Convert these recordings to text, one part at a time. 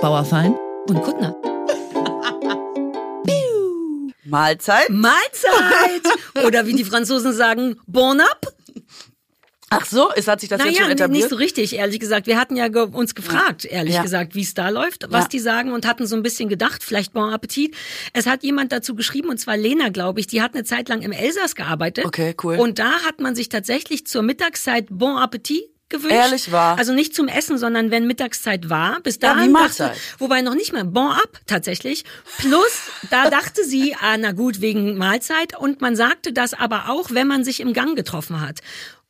Bauerfein und Kuttner. Mahlzeit. Mahlzeit! Oder wie die Franzosen sagen, bon app. Ach so, es hat sich das naja, jetzt schon etabliert? nicht so richtig, ehrlich gesagt. Wir hatten ja ge uns gefragt, ehrlich Ja. gesagt, wie es da läuft, was Ja. die sagen und hatten so ein bisschen gedacht, vielleicht Bon Appetit. Es hat jemand dazu geschrieben, und zwar Lena, glaube ich, die hat eine Zeit lang im Elsass gearbeitet. Okay, cool. Und da hat man sich tatsächlich zur Mittagszeit Bon Appetit gewünscht. Ehrlich wahr? Also nicht zum Essen, sondern wenn Mittagszeit war. Bis Ja, dahin Mahlzeit. dachte, wobei noch nicht mal Bon Up tatsächlich. Plus, da dachte sie, ah, na gut, wegen Mahlzeit. Und man sagte das aber auch, wenn man sich im Gang getroffen hat.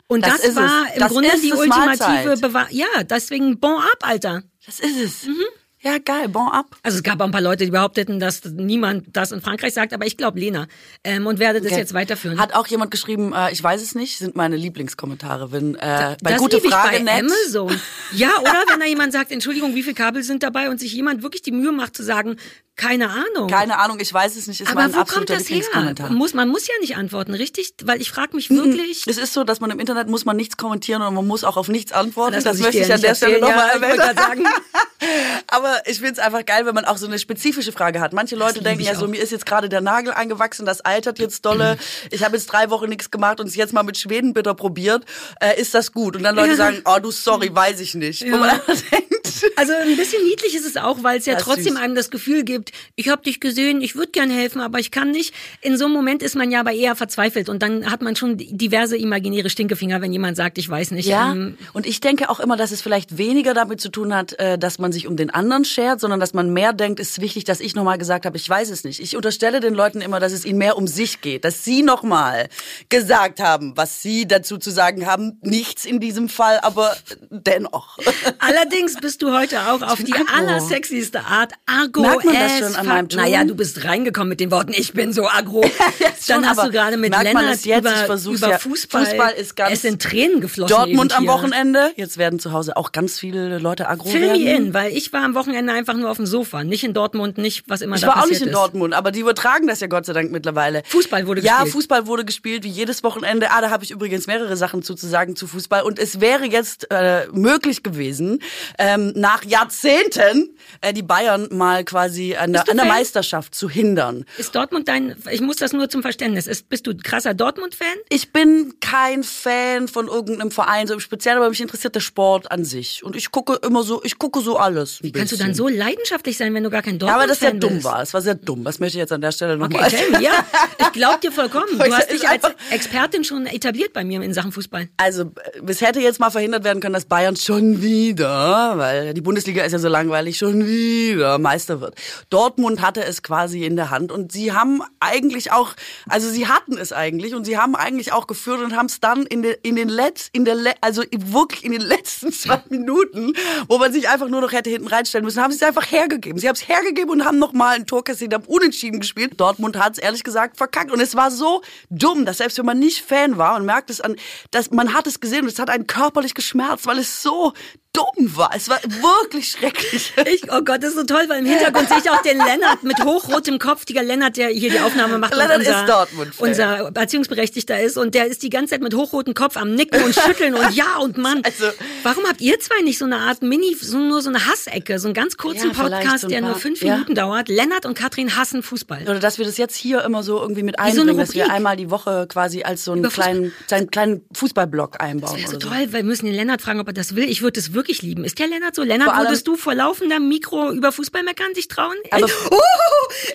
Und Das das, war es. im Das Grunde die ultimative Mahlzeit. Bewahr. Ja, deswegen Bon Up, Alter. Das ist es. Mhm. Ja, geil, bon ab. Also es gab auch ein paar Leute, die behaupteten, dass niemand das in Frankreich sagt, aber ich glaube Lena ähm, und werde das Okay. jetzt weiterführen. Hat auch jemand geschrieben, äh, ich weiß es nicht, sind meine Lieblingskommentare. Wenn, äh, bei das gute lieb ich Frage bei nett. Amazon. Ja, oder wenn da jemand sagt, Entschuldigung, wie viele Kabel sind dabei und sich jemand wirklich die Mühe macht zu sagen, keine Ahnung. Keine Ahnung, ich weiß es nicht, ist aber mein wo kommt das her? Lieblingskommentar. Muss, man muss ja nicht antworten, richtig? Weil ich frage Mhm. mich wirklich. Es ist so, dass man im Internet muss man nichts kommentieren und man muss auch auf nichts antworten. Das, muss möchte ich an der Stelle nochmal ja, erwähnen. sagen. Aber ich find's einfach geil, wenn man auch so eine spezifische Frage hat. Manche Leute denken ja so, mir ist jetzt gerade der Nagel eingewachsen, das altert jetzt dolle. Ich habe jetzt drei Wochen nichts gemacht und es jetzt mal mit Schwedenbitter probiert. Äh, ist das gut? Und dann Leute Ja. sagen, oh du sorry, weiß ich nicht. Wo man denkt, Also ein bisschen niedlich ist es auch, weil es ja Ja, trotzdem süß. einem das Gefühl gibt, ich habe dich gesehen, ich würde gern helfen, aber ich kann nicht. In so einem Moment ist man ja aber eher verzweifelt und dann hat man schon diverse imaginäre Stinkefinger, wenn jemand sagt, ich weiß nicht. Ja, Ähm, und ich denke auch immer, dass es vielleicht weniger damit zu tun hat, äh, dass man sich um den anderen schert, sondern dass man mehr denkt, es ist wichtig, dass ich nochmal gesagt habe, ich weiß es nicht. Ich unterstelle den Leuten immer, dass es ihnen mehr um sich geht, dass sie nochmal gesagt haben, was sie dazu zu sagen haben. Nichts in diesem Fall, aber dennoch. Allerdings bist du heute auch auf die aggro. allersexieste Art agro Merkt man das as schon an meinem Ton? Naja, du bist reingekommen mit den Worten, ich bin so agro. Jetzt Dann schon, hast du gerade mit Lennart jetzt? Ich über, über ja. Fußball. Fußball ist ganz- Es sind Tränen geflossen. Dortmund am. Wochenende. Jetzt werden zu Hause auch ganz viele Leute aggro Fill werden. in, weil ich war am Wochenende einfach nur auf dem Sofa, nicht in Dortmund, nicht was immer Ich da war auch nicht in ist. Dortmund, aber die übertragen das ja Gott sei Dank mittlerweile. Fußball wurde ja, gespielt. Fußball wurde gespielt, wie jedes Wochenende. Ah, da habe ich übrigens mehrere Sachen zu, zu sagen zu Fußball. Und es wäre jetzt äh, möglich gewesen, ähm, nach Jahrzehnten äh, die Bayern mal quasi an der, Bist an der? Meisterschaft zu hindern. Ist Dortmund dein, ich muss das nur zum Verständnis, ist, bist du krasser Dortmund-Fan? Ich bin kein Fan von irgendeinem Verein, so im Speziellen, aber mich interessiert der Sport an sich. Und ich gucke immer so, ich gucke so alles. Wie kannst du dann so leidenschaftlich sein, wenn du gar kein Ja, aber das ja Dortmund-Fan dumm bist? war. Es war sehr dumm. Was möchte ich jetzt an der Stelle Okay, nochmal tell me, ja. Ich glaub dir vollkommen. Du Ist hast dich als Expertin schon etabliert bei mir in Sachen Fußball. Also, äh, es hätte jetzt mal verhindert werden können, dass Bayern schon wieder, weil die Bundesliga ist ja so langweilig, schon wieder Meister wird. Dortmund hatte es quasi in der Hand und sie haben eigentlich auch, also sie hatten es eigentlich und sie haben eigentlich auch geführt und haben es dann in, den in den Letz, in der, also wirklich in den letzten zwei Minuten, wo man sich einfach nur noch hätte hinten reinstellen müssen, haben sie es einfach hergegeben. Sie haben es hergegeben und haben nochmal ein Tor kassiert, haben unentschieden gespielt. Dortmund hat es ehrlich gesagt verkackt und es war so dumm, dass selbst wenn man nicht Fan war und merkt es an, dass man hat es gesehen und es hat einen körperlich geschmerzt, weil es so dumm war. Es war wirklich schrecklich. Ich, oh Gott, das ist so toll, weil im Hintergrund sehe ich auch den Lennart mit hochrotem Kopf, der Lennart, der hier die Aufnahme macht. Lennart unser, ist Dortmund-Fan. Unser Erziehungsberechtigter ist und der ist die ganze Zeit mit hochrotem Kopf am Nicken und Schütteln und ja und Mann. Also- Warum habt ihr zwei nicht so eine Art Mini, so, nur so eine Hassecke, so einen ganz kurzen Ja, Podcast, so ein der nur fünf ja. Minuten dauert? Lennart und Katrin hassen Fußball. Oder dass wir das jetzt hier immer so irgendwie mit so eine einbringen, dass wir Rubrik. einmal die Woche quasi als so einen kleinen, seinen kleinen Fußballblock einbauen. Wäre so so. toll, weil wir müssen den Lennart fragen, ob er das will. Ich würde es wirklich lieben. Ist der Lennart so? Lennart, Vor würdest du vor laufendem Mikro über Fußball meckern, dich trauen? Aber- oh,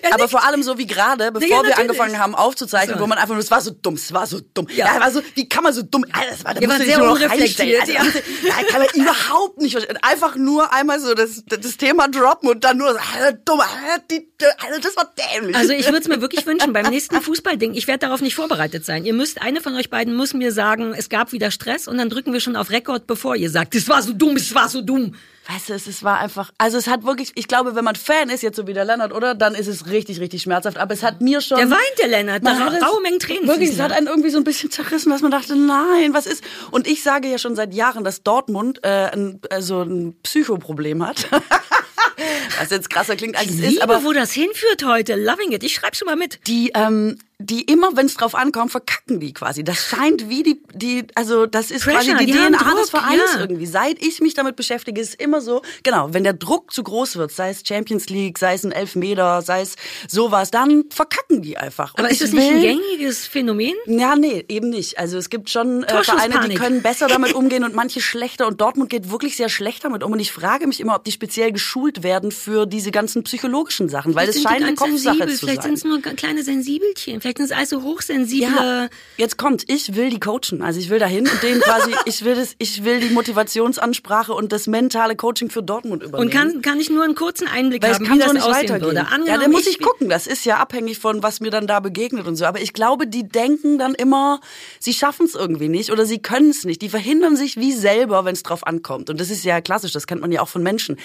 er Aber vor allem so wie gerade, bevor Ja, wir angefangen haben aufzuzeichnen, So. wo man einfach nur, es war so dumm, es war so dumm. Ja. Ja, war so, wie kann man so dumm, Alter, das war, da du dich sehr unreflektiert. Also, ja. kann man überhaupt nicht verstehen. Einfach nur einmal so das, das Thema droppen und dann nur so, Alter, dumm, Alter, die, Alter, das war dämlich. Also ich würde es mir wirklich wünschen, beim nächsten Fußballding, ich werde darauf nicht vorbereitet sein. Ihr müsst, eine von euch beiden muss mir sagen, es gab wieder Stress und dann drücken wir schon auf Rekord, bevor ihr sagt, es war so dumm, es war so dumm. Weißt du, es, es war einfach, also es hat wirklich, ich glaube, wenn man Fan ist, jetzt so wie der Lennart, oder, dann ist es richtig, richtig schmerzhaft. Aber es hat mir schon. Der weint, der Lennart, da Man hat raue Mengen Tränen. Wirklich, es hat einen irgendwie so ein bisschen zerrissen, dass man dachte, nein, was ist? Und ich sage ja schon seit Jahren, dass Dortmund äh, ein, äh, so ein Psychoproblem hat. was jetzt krasser klingt, als Ich es liebe, ist, aber wo das hinführt heute. Loving it. Ich schreibe schon mal mit. die, ähm, die immer, wenn es drauf ankommt, verkacken die quasi. Das scheint wie die, die, also das ist Pressure, quasi die, die DNA des Druck, Vereins ja. irgendwie. Seit ich mich damit beschäftige, ist immer so, genau, wenn der Druck zu groß wird, sei es Champions League, sei es ein Elfmeter, sei es sowas, dann verkacken die einfach. Und Aber ist das nicht ein gängiges Phänomen? ja, nee, eben nicht. Also es gibt schon äh, Vereine, die können besser damit umgehen und manche schlechter. Und Dortmund geht wirklich sehr schlecht damit um. Und ich frage mich immer, ob die speziell geschult werden für diese ganzen psychologischen Sachen, weil es Vielleicht scheint eine Kopfsache sensibel, zu Vielleicht sein. sind es nur kleine Sensibelchen. Vielleicht sind es also hochsensible. Ja, jetzt kommt, ich will die coachen. Also ich will dahin und denen quasi, ich will das, ich will die Motivationsansprache und das mentale Coaching für Dortmund übernehmen. Und kann, kann ich nur einen kurzen Einblick Weil haben, kann wie so das nicht aussehen weitergehen. würde. Ja, Angenommen, da muss ich gucken. Das ist ja abhängig von, was mir dann da begegnet und so. Aber ich glaube, die denken dann immer, sie schaffen es irgendwie nicht oder sie können es nicht. Die verhindern sich wie selber, wenn es drauf ankommt. Und das ist ja klassisch. Das kennt man ja auch von Menschen.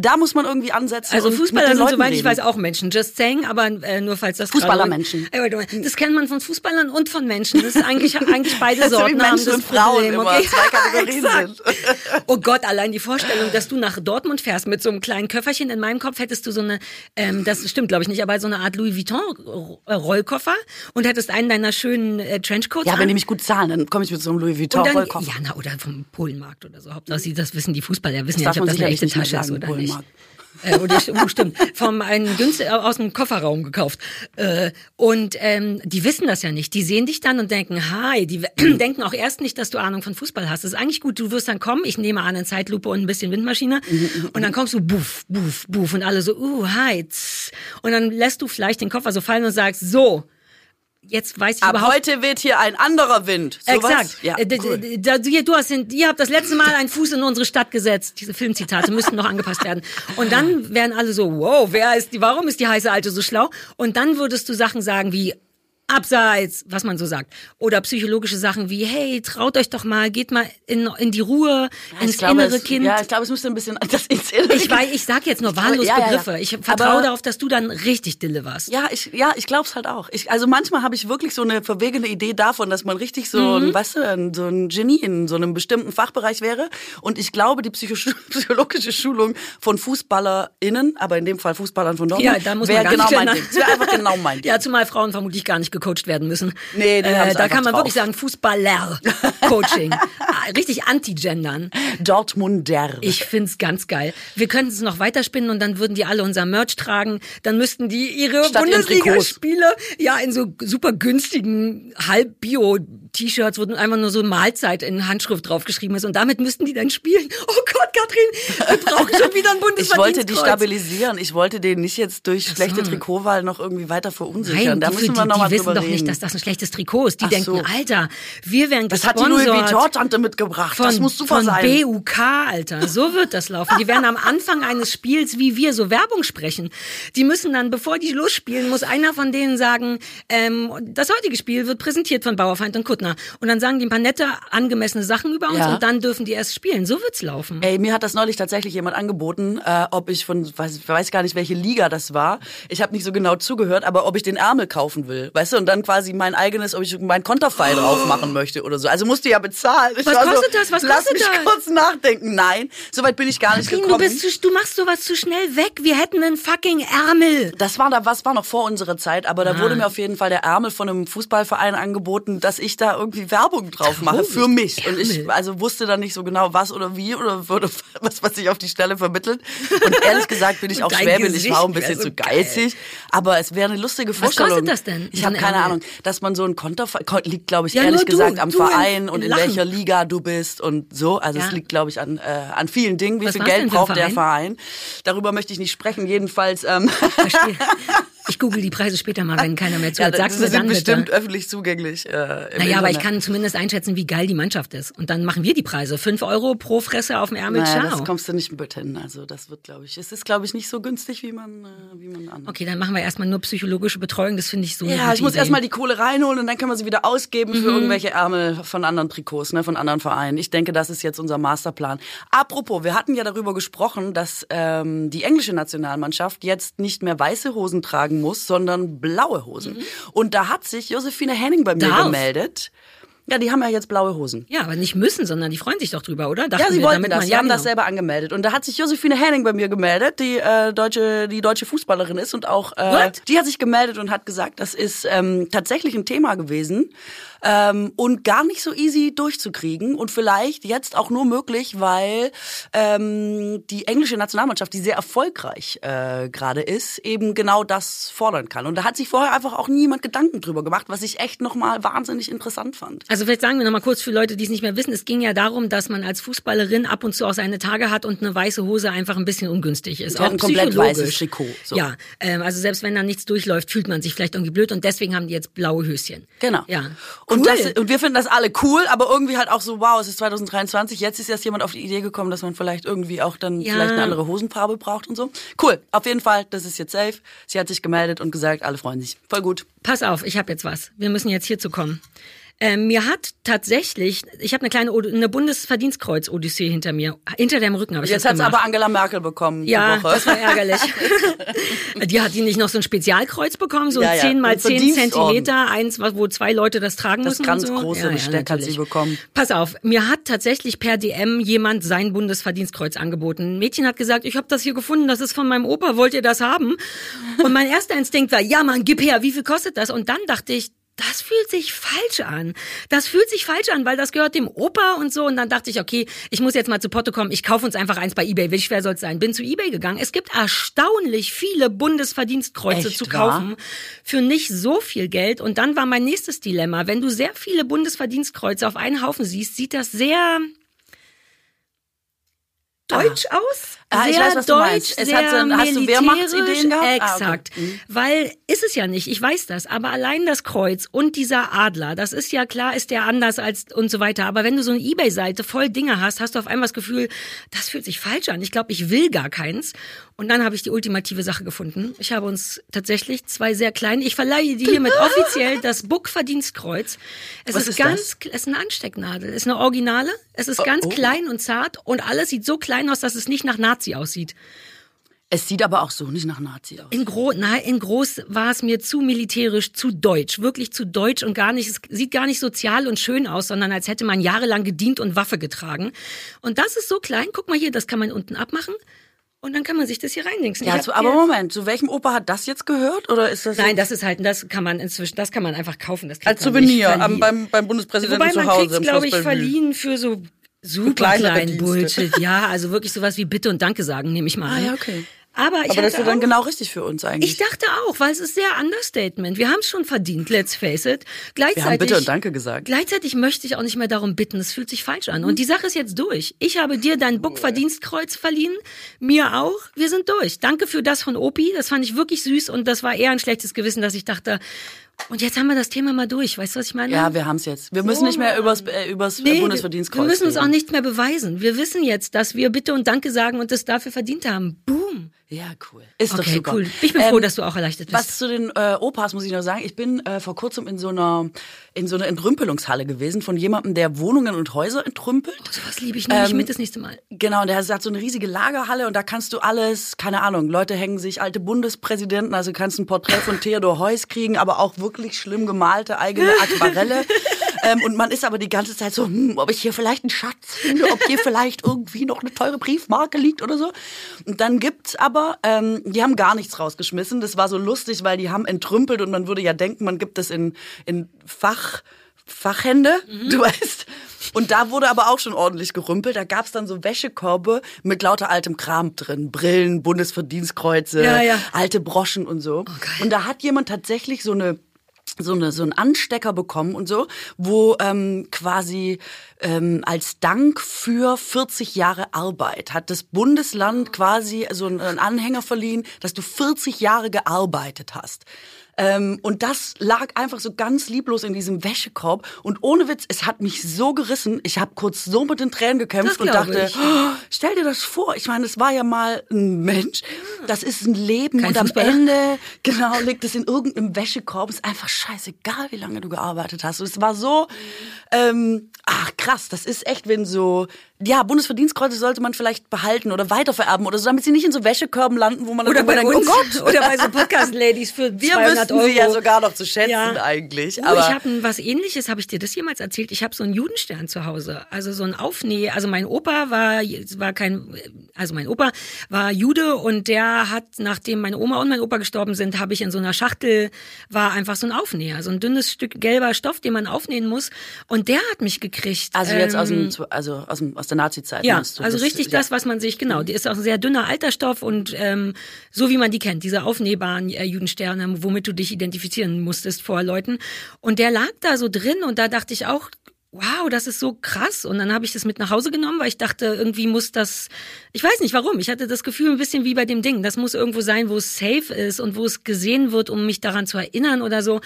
Da muss man irgendwie ansetzen. Also Fußballer sind, soweit ich weiß, auch Menschen. Just saying, aber äh, nur falls das Fußballermenschen. Das kennt man von Fußballern und von Menschen. Das ist eigentlich, eigentlich beide Das Sorten haben Menschen das und Frauen Problem. okay? zwei Kategorien exakt. sind. Oh Gott, allein die Vorstellung, dass du nach Dortmund fährst mit so einem kleinen Köfferchen. In meinem Kopf hättest du so eine, ähm, das stimmt glaube ich nicht, aber so eine Art Louis Vuitton äh, Rollkoffer und hättest einen deiner schönen äh, Trenchcoats Ja, an. wenn die mich gut zahlen, dann komme ich mit so einem Louis und dann, Vuitton-Rollkoffer. ja, na, oder vom Polenmarkt oder so. Hauptsache, sie, das wissen die Fußballer, wissen Das ja nicht, ob das eine echte Tasche ist oder nicht. Polenmarkt. Äh, oder, oh, stimmt. Vom einen günstig aus dem Kofferraum gekauft. Äh, und ähm, die wissen das ja nicht. Die sehen dich dann und denken, hi, die denken auch erst nicht, dass du Ahnung von Fußball hast. Das ist eigentlich gut. Du wirst dann kommen, ich nehme an, in Zeitlupe und ein bisschen Windmaschine. Und dann kommst du, buff, buff, buff. Und alle so, uh, hi. tss. Und dann lässt du vielleicht den Koffer so fallen und sagst, so, jetzt weiß ich Ab überhaupt heute weht hier ein anderer Wind. So Exakt. Was? Ja, Äh, cool. du, du hast den, ihr habt das letzte Mal einen Fuß in unsere Stadt gesetzt. Diese Filmzitate müssten noch angepasst werden. Und dann wären alle so, wow, wer ist die, warum ist die heiße Alte so schlau? Und dann würdest du Sachen sagen wie, abseits, was man so sagt. Oder psychologische Sachen wie, hey, traut euch doch mal, geht mal in, in die Ruhe, ins ich glaube, innere es, Kind. Ja, ich glaube, es müsste ein bisschen das ins innere ich weiß, ich sag jetzt nur wahllos ja, ja, ja. Begriffe. Ich vertraue Aber- darauf, dass du dann richtig deliverst. Ja, ich, ja, ich glaube es halt auch. Ich, also manchmal habe ich wirklich so eine verwegene Idee davon, dass man richtig so, ein, weißt du, so ein Genie in so einem bestimmten Fachbereich wäre. Und ich glaube, die psycho psychologische Schulung von FußballerInnen, aber in dem Fall Fußballern von Dortmund, Ja, da muss wäre man gar genau nicht mein genau- Ding. Das wäre einfach genau mein Ding. Ja, zumal Frauen vermutlich gar nicht gecoacht werden müssen. Nee, äh, Da kann man drauf. wirklich sagen, Fußballer-Coaching. Ah, Richtig anti-gendern. Dortmunder. Ich find's ganz geil. Wir könnten es noch weiterspinnen und dann würden die alle unser Merch tragen. Dann müssten die ihre Bundesligaspiele ja in so super günstigen Halb-Bio-T-Shirts, wo einfach nur so Mahlzeit in Handschrift draufgeschrieben ist und damit müssten die dann spielen. Oh Gott, Katrin, wir brauchen schon wieder ein ich Bundesverdienstkreuz. wollte die stabilisieren. Ich wollte den nicht jetzt durch so. schlechte Trikotwahl noch irgendwie weiter verunsichern. Nein, da die, müssen wir die, noch mal die wissen doch reden. nicht, dass das ein schlechtes Trikot ist. Die Ach denken, so. Alter, wir werden das hat die Louis gesponsert Vuitton-Tante mitgebracht. von, das muss super von sein. BUK, Alter. So wird das laufen. Die werden am Anfang eines Spiels, wie wir, so Werbung sprechen. Die müssen dann, bevor die losspielen, muss einer von denen sagen, ähm, das heutige Spiel wird präsentiert von Bauerfeind und Kuttner. Und dann sagen die ein paar nette, angemessene Sachen über uns Ja. und dann dürfen die erst spielen. So wird's laufen. Ey, mir hat das neulich tatsächlich jemand angeboten, äh, ob ich von, weiß, weiß gar nicht, welche Liga das war. Ich habe nicht so genau zugehört, aber ob ich den Ärmel kaufen will, weißt du, und dann quasi mein eigenes, ob ich mein Konterfei drauf machen möchte oder so. Also musste ja bezahlen. Ich Was kostet so, das? Was lass kostet mich das? kurz nachdenken. Nein, soweit bin ich gar nicht du, gekommen. bist zu, du machst sowas zu schnell weg. Wir hätten einen fucking Ärmel. Das war da, was war noch vor unserer Zeit, aber da Ah. wurde mir auf jeden Fall der Ärmel von einem Fußballverein angeboten, dass ich da irgendwie Werbung drauf mache für mich. Und ich also wusste dann nicht so genau, was oder wie oder würde was, was sich auf die Stelle vermittelt. Und ehrlich gesagt bin ich auch schwäbisch, ich war ein bisschen so zu geizig. Aber es wäre eine lustige Was Vorstellung. kostet das denn, Ich habe ein keine Ärmel? Ahnung, dass man so ein Konterfei, Kon- liegt glaube ich Ja, ehrlich du, gesagt am Verein und in Lachen. welcher Liga du bist und so. Also Ja. es liegt glaube ich an, äh, an vielen Dingen. Wie Was viel Geld braucht der Verein? Verein? Darüber möchte ich nicht sprechen. Jedenfalls. Ähm, Verstehe. Ich google die Preise später mal, wenn keiner mehr zuhört. Ja, du sind dann bestimmt bitte. öffentlich zugänglich. Äh, Naja, aber Internet. ich kann zumindest einschätzen, wie geil die Mannschaft ist. Und dann machen wir die Preise. Fünf Euro pro Fresse auf dem Ärmel, Naja, ciao. das kommst du nicht mit hin. Also das wird, glaube ich, es ist, glaube ich, nicht so günstig, wie man, äh, wie man annimmt. Okay, dann machen wir erstmal nur psychologische Betreuung. Das finde ich so Ja, ich muss erstmal die Kohle reinholen und dann können wir sie wieder ausgeben Mhm. für irgendwelche Ärmel von anderen Trikots, ne, von anderen Vereinen. Ich denke, das ist jetzt unser Masterplan. Apropos, wir hatten ja darüber gesprochen, dass ähm, die englische Nationalmannschaft jetzt nicht mehr weiße Hosen tragen muss, sondern blaue Hosen. Und da hat sich Josephine Henning bei mir Mhm. Darf. gemeldet. Ja, die haben ja jetzt blaue Hosen. Ja, aber nicht müssen, sondern die freuen sich doch drüber, oder? Dachten Ja, sie wir, wollten damit das. Sie ja, haben das genau. selber angemeldet. Und da hat sich Josephine Henning bei mir gemeldet, die äh, deutsche, die deutsche Fußballerin ist und auch äh, What? die hat sich gemeldet und hat gesagt, das ist ähm, tatsächlich ein Thema gewesen ähm, und gar nicht so easy durchzukriegen und vielleicht jetzt auch nur möglich, weil ähm, die englische Nationalmannschaft, die sehr erfolgreich äh, gerade ist, eben genau das fordern kann. Und da hat sich vorher einfach auch niemand Gedanken drüber gemacht, was ich echt nochmal wahnsinnig interessant fand. Also vielleicht sagen wir nochmal kurz für Leute, die es nicht mehr wissen. Es ging ja darum, dass man als Fußballerin ab und zu auch seine Tage hat und eine weiße Hose einfach ein bisschen ungünstig ist. Hat auch ein komplett weißes Trikot, so. Ja, ähm, also selbst wenn da nichts durchläuft, fühlt man sich vielleicht irgendwie blöd und deswegen haben die jetzt blaue Höschen. Genau. Ja. Und, Cool. das, und wir finden das alle cool, aber irgendwie halt auch so, wow, es ist 2023, jetzt ist erst jemand auf die Idee gekommen, dass man vielleicht irgendwie auch dann Ja. vielleicht eine andere Hosenfarbe braucht und so. Cool, auf jeden Fall, das ist jetzt safe. Sie hat sich gemeldet und gesagt, alle freuen sich. Voll gut. Pass auf, ich habe jetzt was. Wir müssen jetzt hierzu kommen. Ähm, mir hat tatsächlich, ich habe eine kleine Od- eine Bundesverdienstkreuz-Odyssee hinter mir, hinter dem Rücken habe ich Jetzt das hat's gemacht. aber Angela Merkel bekommen. Ja, die Woche. das war ärgerlich. die hat die nicht noch so ein Spezialkreuz bekommen, so Ja, ja, 10 mal ein 10 Verdienstorden. Zentimeter, eins, wo zwei Leute das tragen Das müssen. ganz und so. große Besteck hat sie bekommen. Pass auf, mir hat tatsächlich per DM jemand sein Bundesverdienstkreuz angeboten. Ein Mädchen hat gesagt, ich habe das hier gefunden, das ist von meinem Opa, wollt ihr das haben? Und mein erster Instinkt war, ja Mann, gib her, wie viel kostet das? Und dann dachte ich, das fühlt sich falsch an. Das fühlt sich falsch an, weil das gehört dem Opa und so. Und dann dachte ich, okay, ich muss jetzt mal zu Potto kommen. Ich kaufe uns einfach eins bei eBay. Wie schwer soll es sein? Bin zu eBay gegangen. Es gibt erstaunlich viele Bundesverdienstkreuze Echt, zu wahr? kaufen für nicht so viel Geld. Und dann war mein nächstes Dilemma. Wenn du sehr viele Bundesverdienstkreuze auf einen Haufen siehst, sieht das sehr deutsch aus. Ah, ich sehr weiß, deutsch. Es sehr hat so ein- hast du militärisch. gehabt? Ah, okay. Exakt. Weil ist es ja nicht, ich weiß das, aber allein das Kreuz und dieser Adler, das ist ja klar, ist der anders als und so weiter. Aber wenn du so eine Ebay-Seite voll Dinge hast, hast du auf einmal das Gefühl, das fühlt sich falsch an. Ich glaube, ich will gar keins. Und dann habe ich die ultimative Sache gefunden. Ich habe uns tatsächlich zwei sehr kleine, ich verleihe dir hiermit offiziell das Buck-Verdienstkreuz. Es Was ist, ist ganz, es ist eine Anstecknadel. Es ist eine Originale. Es ist ganz oh. klein und zart und alles sieht so klein aus, dass es nicht nach Nazi aussieht. Es sieht aber auch so nicht nach Nazi aus. In, Gro nein, in groß war es mir zu militärisch, zu deutsch, wirklich zu deutsch und gar nicht, es sieht gar nicht sozial und schön aus, sondern als hätte man jahrelang gedient und Waffe getragen. Und das ist so klein, guck mal hier, das kann man unten abmachen und dann kann man sich das hier reinlinksen. Ja, zu, aber Moment, zu welchem Opa hat das jetzt gehört? Oder ist das Nein, das ist halt, das kann man inzwischen, das kann man einfach kaufen. Das kriegt als man Souvenir am, beim, beim Bundespräsidenten Wobei zu man Hause kriegt's, im glaube ich, verliehen für so super Dienste. Bullshit. Ja, also wirklich sowas wie Bitte und Danke sagen, nehme ich mal Ah, an. ja, okay. Aber ich Aber das ist dann auch- genau richtig für uns eigentlich. Ich dachte auch, weil es ist sehr Understatement. Wir haben es schon verdient, let's face it. Gleichzeitig, Wir haben Bitte und Danke gesagt. Gleichzeitig möchte ich auch nicht mehr darum bitten. Es fühlt sich falsch an. Und die Sache ist jetzt durch. Ich habe dir dein Book-Verdienstkreuz verliehen. Mir auch. Wir sind durch. Danke für das von Opi. Das fand ich wirklich süß. Und das war eher ein schlechtes Gewissen, dass ich dachte, und jetzt haben wir das Thema mal durch. Weißt du, was ich meine? Ja, wir haben es jetzt. Wir müssen nicht mehr übers, äh, übers Nee, Bundesverdienstkreuz wir müssen uns auch nicht mehr beweisen. Wir wissen jetzt, dass wir Bitte und Danke sagen und es dafür verdient haben. Boom. Ja, cool. Ist doch Okay, super. cool. Ich bin froh, dass du auch erleichtert bist. Was zu den äh, Opas muss ich noch sagen. Ich bin äh, vor kurzem in so einer in so einer Entrümpelungshalle gewesen von jemandem, der Wohnungen und Häuser entrümpelt. Sowas liebe ich nämlich Ähm, mit das nächste Mal. Genau, und der hat so eine riesige Lagerhalle und da kannst du alles, keine Ahnung, Leute hängen sich alte Bundespräsidenten, also kannst ein Porträt von Theodor Heuss kriegen, aber auch wirklich schlimm gemalte eigene Aquarelle. ähm, und man ist aber die ganze Zeit so, hm, ob ich hier vielleicht einen Schatz finde, ob hier vielleicht irgendwie noch eine teure Briefmarke liegt oder so. Und dann gibt's aber, ähm, die haben gar nichts rausgeschmissen. Das war so lustig, weil die haben entrümpelt und man würde ja denken, man gibt das in, in Fach, Fachhände, du weißt. Und da wurde aber auch schon ordentlich gerümpelt. Da gab's dann so Wäschekörbe mit lauter altem Kram drin. Brillen, Bundesverdienstkreuze, Ja, ja. alte Broschen und so. geil. und da hat jemand tatsächlich so eine so eine so einen Anstecker bekommen und so, wo ähm, quasi ähm, als Dank für 40 Jahre Arbeit hat das Bundesland quasi so einen, einen Anhänger verliehen, dass du 40 Jahre gearbeitet hast. Ähm, und das lag einfach so ganz lieblos in diesem Wäschekorb. Und ohne Witz, es hat mich so gerissen. Ich habe kurz so mit den Tränen gekämpft und dachte, ich. oh, stell dir das vor. Ich meine, es war ja mal ein Mensch, Das ist ein Leben Kein und am. Ende, genau, liegt es in irgendeinem Wäschekorb. Ist einfach scheißegal, wie lange du gearbeitet hast. Und es war so, ähm, ach krass, das ist echt, wenn so, ja, Bundesverdienstkreuze sollte man vielleicht behalten oder weitervererben oder so, damit sie nicht in so Wäschekörben landen, wo man Oder dann bei irgendwann uns, oh Gott. oder bei so Podcast-Ladies für Wir 200 wüssten Euro. sie ja sogar noch zu schätzen Ja. eigentlich. Oh, Aber ich habe was ähnliches, habe ich dir das jemals erzählt? Ich habe so einen Judenstern zu Hause. Also so ein Aufnäh, also mein Opa war war kein also mein Opa war Jude und der hat nachdem meine Oma und mein Opa gestorben sind, habe ich in so einer Schachtel war einfach so ein Aufnäher, so ein dünnes Stück gelber Stoff, den man aufnähen muss und der hat mich gekriegt. also jetzt aus, Ähm, dem, also aus, dem, aus der Nazi-Zeit. ja, also Das- richtig ja. das, was man sich, genau, die ist auch ein sehr dünner Alterstoff und ähm, so wie man die kennt, diese aufnähbaren äh, Judensterne, womit du dich identifizieren musstest vor Leuten. Und der lag da so drin und da dachte ich auch, wow, das ist so krass. Und dann habe ich das mit nach Hause genommen, weil ich dachte, irgendwie muss das, ich weiß nicht warum, ich hatte das Gefühl ein bisschen wie bei dem Ding, das muss irgendwo sein, wo es safe ist und wo es gesehen wird, um mich daran zu erinnern oder so.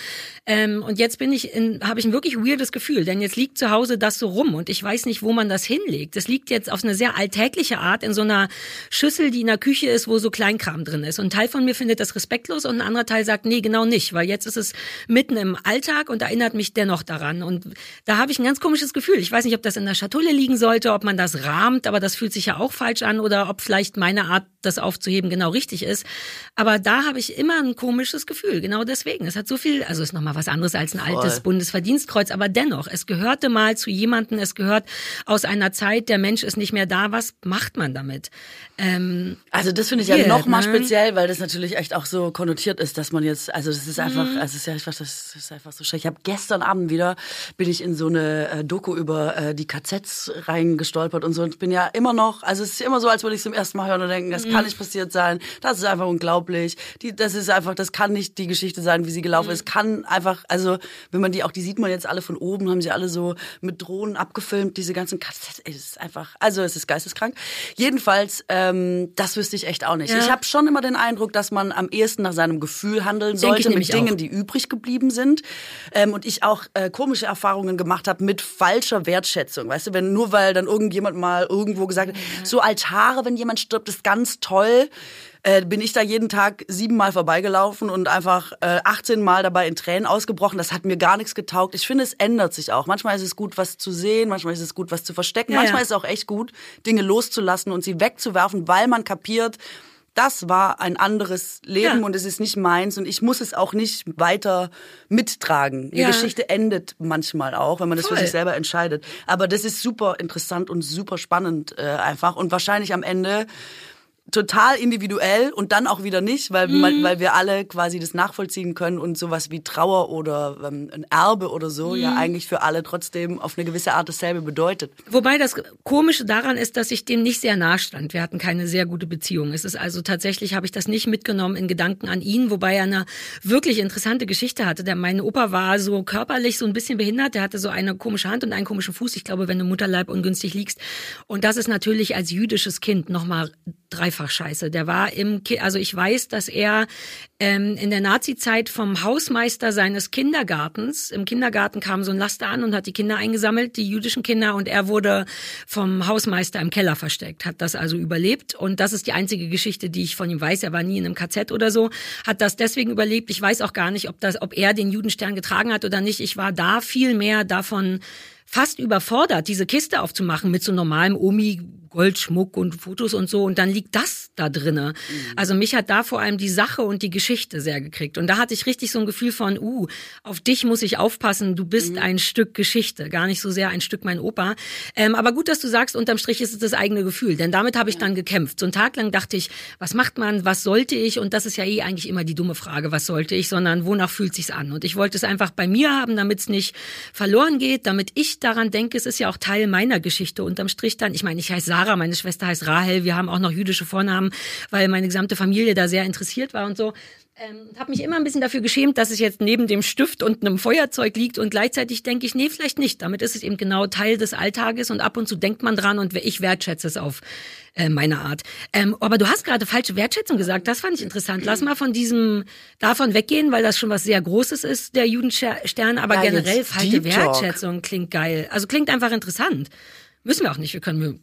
Ähm, und jetzt bin ich habe ich ein wirklich weirdes Gefühl, denn jetzt liegt zu Hause das so rum und ich weiß nicht, wo man das hinlegt. Das liegt jetzt auf eine sehr alltägliche Art in so einer Schüssel, die in der Küche ist, wo so Kleinkram drin ist. Und ein Teil von mir findet das respektlos und ein anderer Teil sagt, nee, genau nicht, weil jetzt ist es mitten im Alltag und erinnert mich dennoch daran. Und da habe ich ein ganz komisches Gefühl. Ich weiß nicht, ob das in der Schatulle liegen sollte, ob man das rahmt, aber das fühlt sich ja auch falsch an oder ob vielleicht meine Art, das aufzuheben, genau richtig ist. Aber da habe ich immer ein komisches Gefühl, genau deswegen. Es hat so viel, also ist nochmal was anderes als ein altes Bundesverdienstkreuz, aber dennoch, es gehörte mal zu jemandem, es gehört aus einer Zeit, der Mensch ist nicht mehr da. Was macht man damit? Ähm, Also das finde ich ja Weird, noch mal ne? speziell, weil das natürlich echt auch so konnotiert ist, dass man jetzt, also das ist einfach, Mhm. also es ist ja einfach, das ist einfach so schräg. Ich habe gestern Abend wieder, bin ich in so eine äh, Doku über äh, die KZs reingestolpert und so und bin ja immer noch, also es ist immer so, als würde ich es zum ersten Mal hören und denken, das Mhm. kann nicht passiert sein, das ist einfach unglaublich, die, das ist einfach, das kann nicht die Geschichte sein, wie sie gelaufen Mhm. ist, kann einfach, also wenn man die auch, die sieht man jetzt alle von oben, haben sie alle so mit Drohnen abgefilmt, diese ganzen KZs, ey, das ist einfach, also es ist geisteskrank. Jedenfalls, ähm, das wüsste ich echt auch nicht. Ja. Ich habe schon immer den Eindruck, dass man am ehesten nach seinem Gefühl handeln sollte ich mit Dingen, auch. die übrig geblieben sind. Ähm, und ich auch äh, komische Erfahrungen gemacht habe mit falscher Wertschätzung. Weißt du, wenn nur weil dann irgendjemand mal irgendwo gesagt hat, so Altare, wenn jemand stirbt, ist ganz toll. Äh, bin ich da jeden Tag siebenmal vorbeigelaufen und einfach äh, 18 Mal dabei in Tränen ausgebrochen. Das hat mir gar nichts getaugt. Ich finde, es ändert sich auch. Manchmal ist es gut, was zu sehen, manchmal ist es gut, was zu verstecken. Ja, manchmal ja. ist es auch echt gut, Dinge loszulassen und sie wegzuwerfen, weil man kapiert, das war ein anderes Leben Ja. und es ist nicht meins und ich muss es auch nicht weiter mittragen. Die Ja. Geschichte endet manchmal auch, wenn man das für Voll. sich selber entscheidet. Aber das ist super interessant und super spannend äh, einfach und wahrscheinlich am Ende total individuell und dann auch wieder nicht, weil, Mhm. weil wir alle quasi das nachvollziehen können und sowas wie Trauer oder ähm, ein Erbe oder so Mhm. ja eigentlich für alle trotzdem auf eine gewisse Art dasselbe bedeutet. Wobei das Komische daran ist, dass ich dem nicht sehr nahe stand. Wir hatten keine sehr gute Beziehung. Es ist also tatsächlich, habe ich das nicht mitgenommen in Gedanken an ihn, wobei er eine wirklich interessante Geschichte hatte. Der, mein Opa war so körperlich so ein bisschen behindert. Der hatte so eine komische Hand und einen komischen Fuß. Ich glaube, wenn du Mutterleib ungünstig liegst. Und das ist natürlich als jüdisches Kind nochmal dreifach scheiße. Der war im, Ki also ich weiß, dass er ähm, in der Nazi-Zeit vom Hausmeister seines Kindergartens, im Kindergarten kam so ein Laster an und hat die Kinder eingesammelt, die jüdischen Kinder, und er wurde vom Hausmeister im Keller versteckt, hat das also überlebt. Und das ist die einzige Geschichte, die ich von ihm weiß. Er war nie in einem KZ oder so, hat das deswegen überlebt. Ich weiß auch gar nicht, ob das, ob er den Judenstern getragen hat oder nicht. Ich war da viel mehr davon fast überfordert, diese Kiste aufzumachen mit so normalem Omi Goldschmuck und Fotos und so. Und dann liegt das da drinne. Also mich hat da vor allem die Sache und die Geschichte sehr gekriegt. Und da hatte ich richtig so ein Gefühl von, uh, auf dich muss ich aufpassen, du bist ein Stück Geschichte, gar nicht so sehr ein Stück mein Opa. Ähm, aber gut, dass du sagst, unterm Strich ist es das eigene Gefühl, denn damit habe ich dann gekämpft. So einen Tag lang dachte ich, was macht man, was sollte ich? Und das ist ja eh eigentlich immer die dumme Frage, was sollte ich, sondern wonach fühlt sich's an? Und ich wollte es einfach bei mir haben, damit es nicht verloren geht, damit ich daran denke, es ist ja auch Teil meiner Geschichte unterm Strich dann. Ich meine, ich heiße Sarah, meine Schwester heißt Rahel, wir haben auch noch jüdische Vornamen, weil meine gesamte Familie da sehr interessiert war und so. Ähm, habe mich immer ein bisschen dafür geschämt, dass es jetzt neben dem Stift und einem Feuerzeug liegt und gleichzeitig denke ich, nee, vielleicht nicht. Damit ist es eben genau Teil des Alltages und ab und zu denkt man dran und ich wertschätze es auf äh, meine Art. Ähm, aber du hast gerade falsche Wertschätzung gesagt, das fand ich interessant. Lass mal von diesem davon weggehen, weil das schon was sehr Großes ist, der Judenstern, aber Ja, generell falsche. Wertschätzung klingt geil. Also klingt einfach interessant. Müssen wir auch nicht, wir können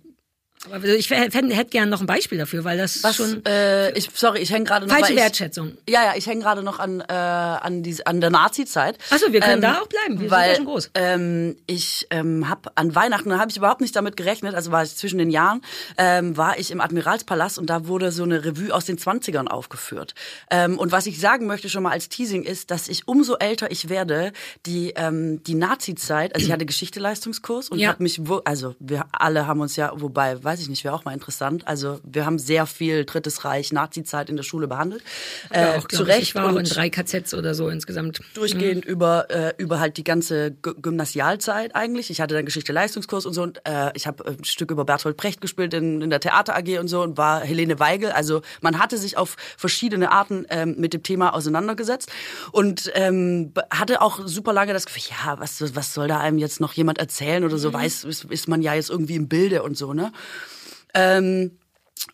Aber ich hätte hätt gern noch ein Beispiel dafür, weil das Was, schon äh, ich, sorry, ich hänge gerade noch. falsche weil ich, Wertschätzung. Ja, ja, ich hänge gerade noch an, äh, an, die, an der Nazi-Zeit. Achso, wir können Ähm, da auch bleiben. Wir weil, sind ja schon groß. Ähm, ich ähm, habe an Weihnachten, da habe ich überhaupt nicht damit gerechnet, also war ich zwischen den Jahren, ähm, war ich im Admiralspalast und da wurde so eine Revue aus den 20ern aufgeführt. Ähm, und was ich sagen möchte schon mal als Teasing ist, dass ich umso älter ich werde, die, ähm, die Nazi-Zeit, also ich hatte Geschichteleistungskurs und Ja. habe mich, also wir alle haben uns ja, wobei, weiß ich nicht, wäre auch mal interessant, also wir haben sehr viel Drittes Reich, Nazi-Zeit in der Schule behandelt. Ja, Äh, auch, zu. Recht Ich war auch in drei KZs oder so insgesamt. durchgehend über äh, über halt die ganze G Gymnasialzeit eigentlich. Ich hatte dann Geschichte Leistungskurs und so und äh, ich habe ein Stück über Bertolt Brecht gespielt in, in der Theater AG und so und war Helene Weigel. Also man hatte sich auf verschiedene Arten ähm, mit dem Thema auseinandergesetzt und ähm, hatte auch super lange das Gefühl, ja, was was soll da einem jetzt noch jemand erzählen oder so? Weiß ist, ist man ja jetzt irgendwie im Bilde und so ne. Ähm,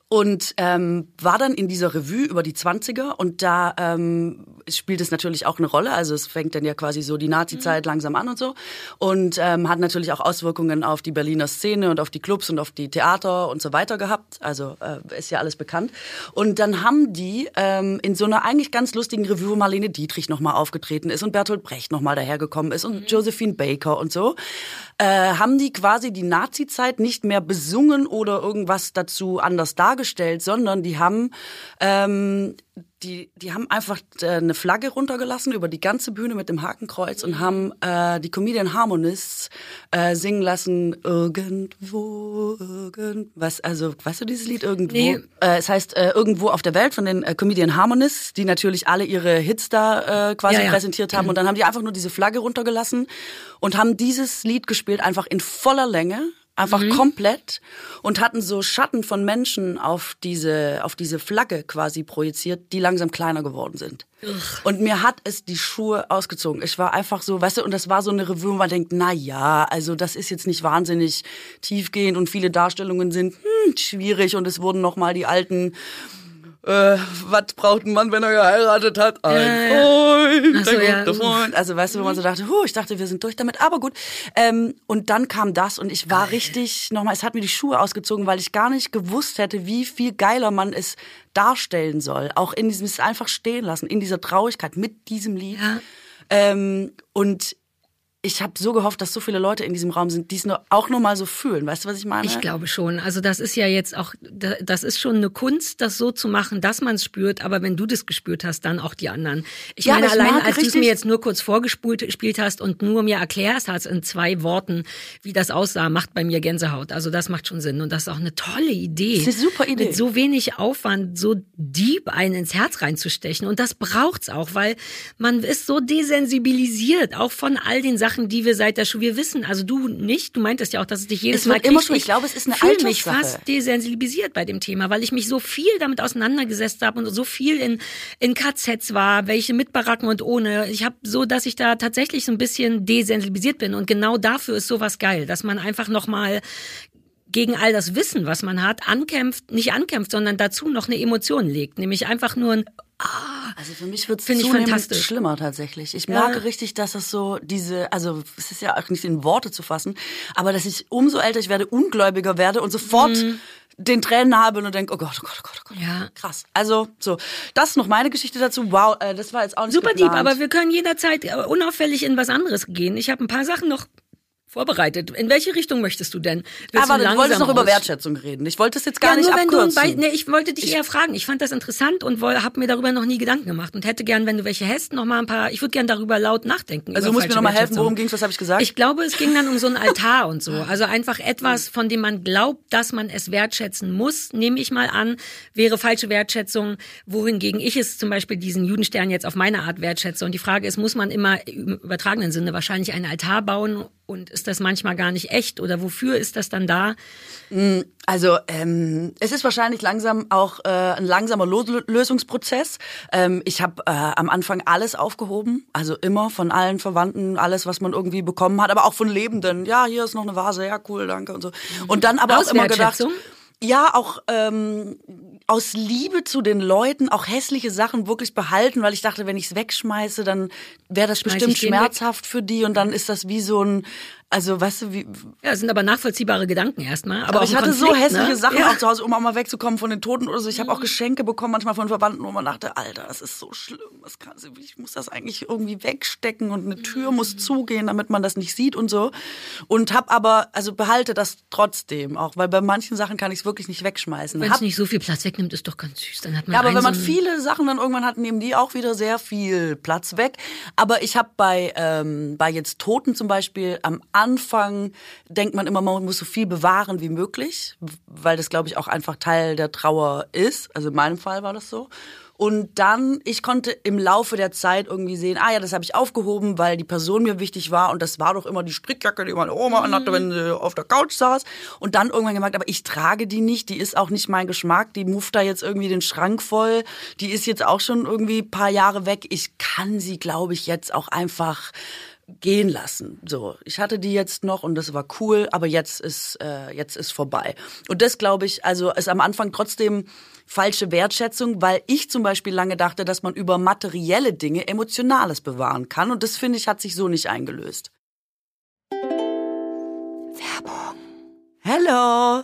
und ähm, war dann in dieser Revue über die 20er und da ähm, spielt es natürlich auch eine Rolle. Also es fängt dann ja quasi so die Nazi-Zeit langsam an und so und ähm, hat natürlich auch Auswirkungen auf die Berliner Szene und auf die Clubs und auf die Theater und so weiter gehabt. Also äh, ist ja alles bekannt. Und dann haben die ähm, in so einer eigentlich ganz lustigen Revue, wo Marlene Dietrich nochmal aufgetreten ist und Bertolt Brecht nochmal dahergekommen ist und Josephine Baker und so, äh, haben die quasi die Nazi-Zeit nicht mehr besungen oder irgendwas dazu anders dargestellt, sondern die haben ähm, die, die haben einfach äh, eine Flagge runtergelassen über die ganze Bühne mit dem Hakenkreuz und haben äh, die Comedian Harmonists äh, singen lassen irgendwo irgendwas also weißt du dieses Lied irgendwo Nee. äh, es heißt äh, irgendwo auf der Welt von den äh, Comedian Harmonists die natürlich alle ihre Hits da äh, quasi Ja, ja. präsentiert haben und dann haben die einfach nur diese Flagge runtergelassen und haben dieses Lied gespielt einfach in voller Länge einfach Mhm. komplett und hatten so Schatten von Menschen auf diese auf diese Flagge quasi projiziert, die langsam kleiner geworden sind. Und mir hat es die Schuhe ausgezogen. Ich war einfach so, weißt du, und das war so eine Revue, wo man denkt, na ja, also das ist jetzt nicht wahnsinnig tiefgehend und viele Darstellungen sind hm, schwierig und es wurden noch mal die alten äh, was braucht ein Mann, wenn er geheiratet hat? Ein Ja, ja. Freund, Ach so, ja. guter Freund. Also weißt du, wo man so dachte, huh, ich dachte, wir sind durch damit, aber gut. Ähm, und dann kam das und ich war richtig, nochmal, es hat mir die Schuhe ausgezogen, weil ich gar nicht gewusst hätte, wie viel geiler man es darstellen soll. Auch in diesem, es einfach stehen lassen, in dieser Traurigkeit mit diesem Lied. Ja. Ähm, und ich habe so gehofft, dass so viele Leute in diesem Raum sind, die es nur, auch nur mal so fühlen. Weißt du, was ich meine? Ich glaube schon. Also das ist ja jetzt auch, da- das ist schon eine Kunst, das so zu machen, dass man es spürt. Aber wenn du das gespürt hast, dann auch die anderen. Ich Ja, meine, allein als du es mir jetzt nur kurz vorgespielt gespielt hast und nur mir erklärst hast in zwei Worten, wie das aussah, macht bei mir Gänsehaut. Also das macht schon Sinn und das ist auch eine tolle Idee. Das ist eine super Idee. Mit so wenig Aufwand, so deep einen ins Herz reinzustechen. Und das braucht's auch, weil man ist so desensibilisiert, auch von all den Sachen, die wir seit der Schule, wir wissen, also du nicht, du meintest ja auch, dass es dich jedes Es Mal immer schon- ich glaube, es ist eine fühle mich fast desensibilisiert bei dem Thema, weil ich mich so viel damit auseinandergesetzt habe und so viel in, in KZs war, welche mit Baracken und ohne. Ich habe so, dass ich da tatsächlich so ein bisschen desensibilisiert bin. Und genau dafür ist sowas geil, dass man einfach nochmal gegen all das Wissen, was man hat, ankämpft, nicht ankämpft, sondern dazu noch eine Emotion legt, nämlich einfach nur ein Also für mich wird es zunehmend fantastisch. schlimmer tatsächlich. Ich Ja. merke richtig, dass es so diese, also es ist ja auch nicht in Worte zu fassen, aber dass ich umso älter ich werde, ungläubiger werde und sofort den Tränen habe und denke, oh Gott, oh Gott, oh Gott, oh Gott. Mhm. Ja. Krass. Also so, das ist noch meine Geschichte dazu. Wow, äh, das war jetzt auch nicht Super deep, geplant. aber wir können jederzeit äh, unauffällig in was anderes gehen. Ich habe ein paar Sachen noch vorbereitet. In welche Richtung möchtest du denn? Willst aber du wolltest langsam noch über Wertschätzung reden. Ich wollte es jetzt gar ja, nicht nur wenn du ein abkürzen. Be nee, ich wollte dich eher fragen. Ich fand das interessant und habe mir darüber noch nie Gedanken gemacht und hätte gern, wenn du welche hast, noch mal ein paar. Ich würde gern darüber laut nachdenken. also du musst mir noch mal helfen, worum ging's, was habe ich gesagt? Ich glaube, es ging dann um so einen Altar und so. Also einfach etwas, von dem man glaubt, dass man es wertschätzen muss, nehme ich mal an, wäre falsche Wertschätzung, wohingegen ich es zum Beispiel diesen Judenstern jetzt auf meine Art wertschätze. Und die Frage ist, muss man immer im übertragenen Sinne wahrscheinlich einen Altar bauen und ist das manchmal gar nicht echt oder wofür ist das dann da? Also ähm, es ist wahrscheinlich langsam auch äh, ein langsamer Lo Lösungsprozess. Ähm, ich habe äh, am Anfang alles aufgehoben, also immer von allen Verwandten, alles, was man irgendwie bekommen hat, aber auch von Lebenden. Ja, hier ist noch eine Vase, ja cool, danke und so. Und dann aber auch immer gedacht, ja, auch ähm, aus Liebe zu den Leuten auch hässliche Sachen wirklich behalten, weil ich dachte, wenn ich es wegschmeiße, dann wäre das Schmeiß bestimmt schmerzhaft für die und dann ist das wie so ein Also, weißt du, wie. Ja, das sind aber nachvollziehbare Gedanken erstmal. Aber, Aber ich hatte so Konflikt, hässliche ne? Sachen ja. auch zu Hause, um auch mal wegzukommen von den Toten oder so. Ich habe auch Geschenke bekommen, manchmal von Verwandten, wo man dachte, Alter, das ist so schlimm. Das kann, ich muss das eigentlich irgendwie wegstecken und eine Tür muss zugehen, damit man das nicht sieht und so. Und habe aber, also behalte das trotzdem auch, weil bei manchen Sachen kann ich es wirklich nicht wegschmeißen. Wenn es nicht so viel Platz wegnimmt, ist doch ganz süß. Dann hat man ja, aber wenn man so viele Sachen dann irgendwann hat, nehmen die auch wieder sehr viel Platz weg. Aber ich habe bei, ähm, bei jetzt Toten zum Beispiel am Anfang denkt man immer, man muss so viel bewahren wie möglich, weil das, glaube ich, auch einfach Teil der Trauer ist. Also in meinem Fall war das so. Und dann, ich konnte im Laufe der Zeit irgendwie sehen, ah ja, das habe ich aufgehoben, weil die Person mir wichtig war und das war doch immer die Strickjacke, die meine Oma anhatte, wenn sie auf der Couch saß. Und dann irgendwann gemerkt, aber ich trage die nicht, die ist auch nicht mein Geschmack, die mufft da jetzt irgendwie den Schrank voll, die ist jetzt auch schon irgendwie ein paar Jahre weg. Ich kann sie, glaube ich, jetzt auch einfach gehen lassen. So, ich hatte die jetzt noch und das war cool, aber jetzt ist äh, jetzt ist vorbei. Und das glaube ich, also ist am Anfang trotzdem falsche Wertschätzung, weil ich zum Beispiel lange dachte, dass man über materielle Dinge Emotionales bewahren kann und das finde ich hat sich so nicht eingelöst. Werbung. Hello.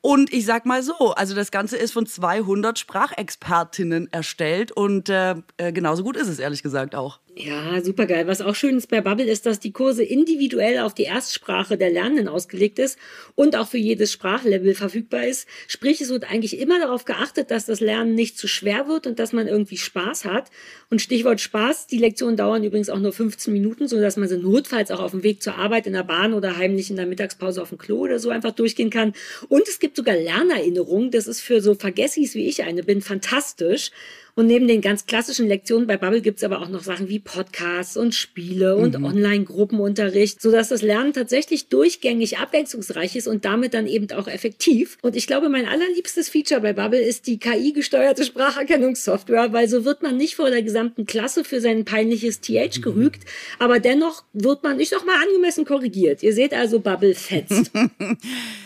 Und ich sag mal so, also das Ganze ist von 200 Sprachexpertinnen erstellt und äh, äh, genauso gut ist es ehrlich gesagt auch. Ja, super geil. Was auch schön ist bei Bubble ist, dass die Kurse individuell auf die Erstsprache der Lernenden ausgelegt ist und auch für jedes Sprachlevel verfügbar ist. Sprich, es wird eigentlich immer darauf geachtet, dass das Lernen nicht zu schwer wird und dass man irgendwie Spaß hat. Und Stichwort Spaß, die Lektionen dauern übrigens auch nur 15 Minuten, so dass man sie notfalls auch auf dem Weg zur Arbeit in der Bahn oder heimlich in der Mittagspause auf dem Klo oder so einfach durchgehen kann. Und es gibt sogar Lernerinnerungen. Das ist für so Vergessis wie ich eine bin fantastisch. Und neben den ganz klassischen Lektionen bei Bubble gibt's aber auch noch Sachen wie Podcasts und Spiele und Online-Gruppenunterricht, sodass das Lernen tatsächlich durchgängig abwechslungsreich ist und damit dann eben auch effektiv. Und ich glaube, mein allerliebstes Feature bei Bubble ist die KI-gesteuerte Spracherkennungssoftware, weil so wird man nicht vor der gesamten Klasse für sein peinliches TH gerügt, aber dennoch wird man, ich sag mal, angemessen korrigiert. Ihr seht also, Bubble fetzt.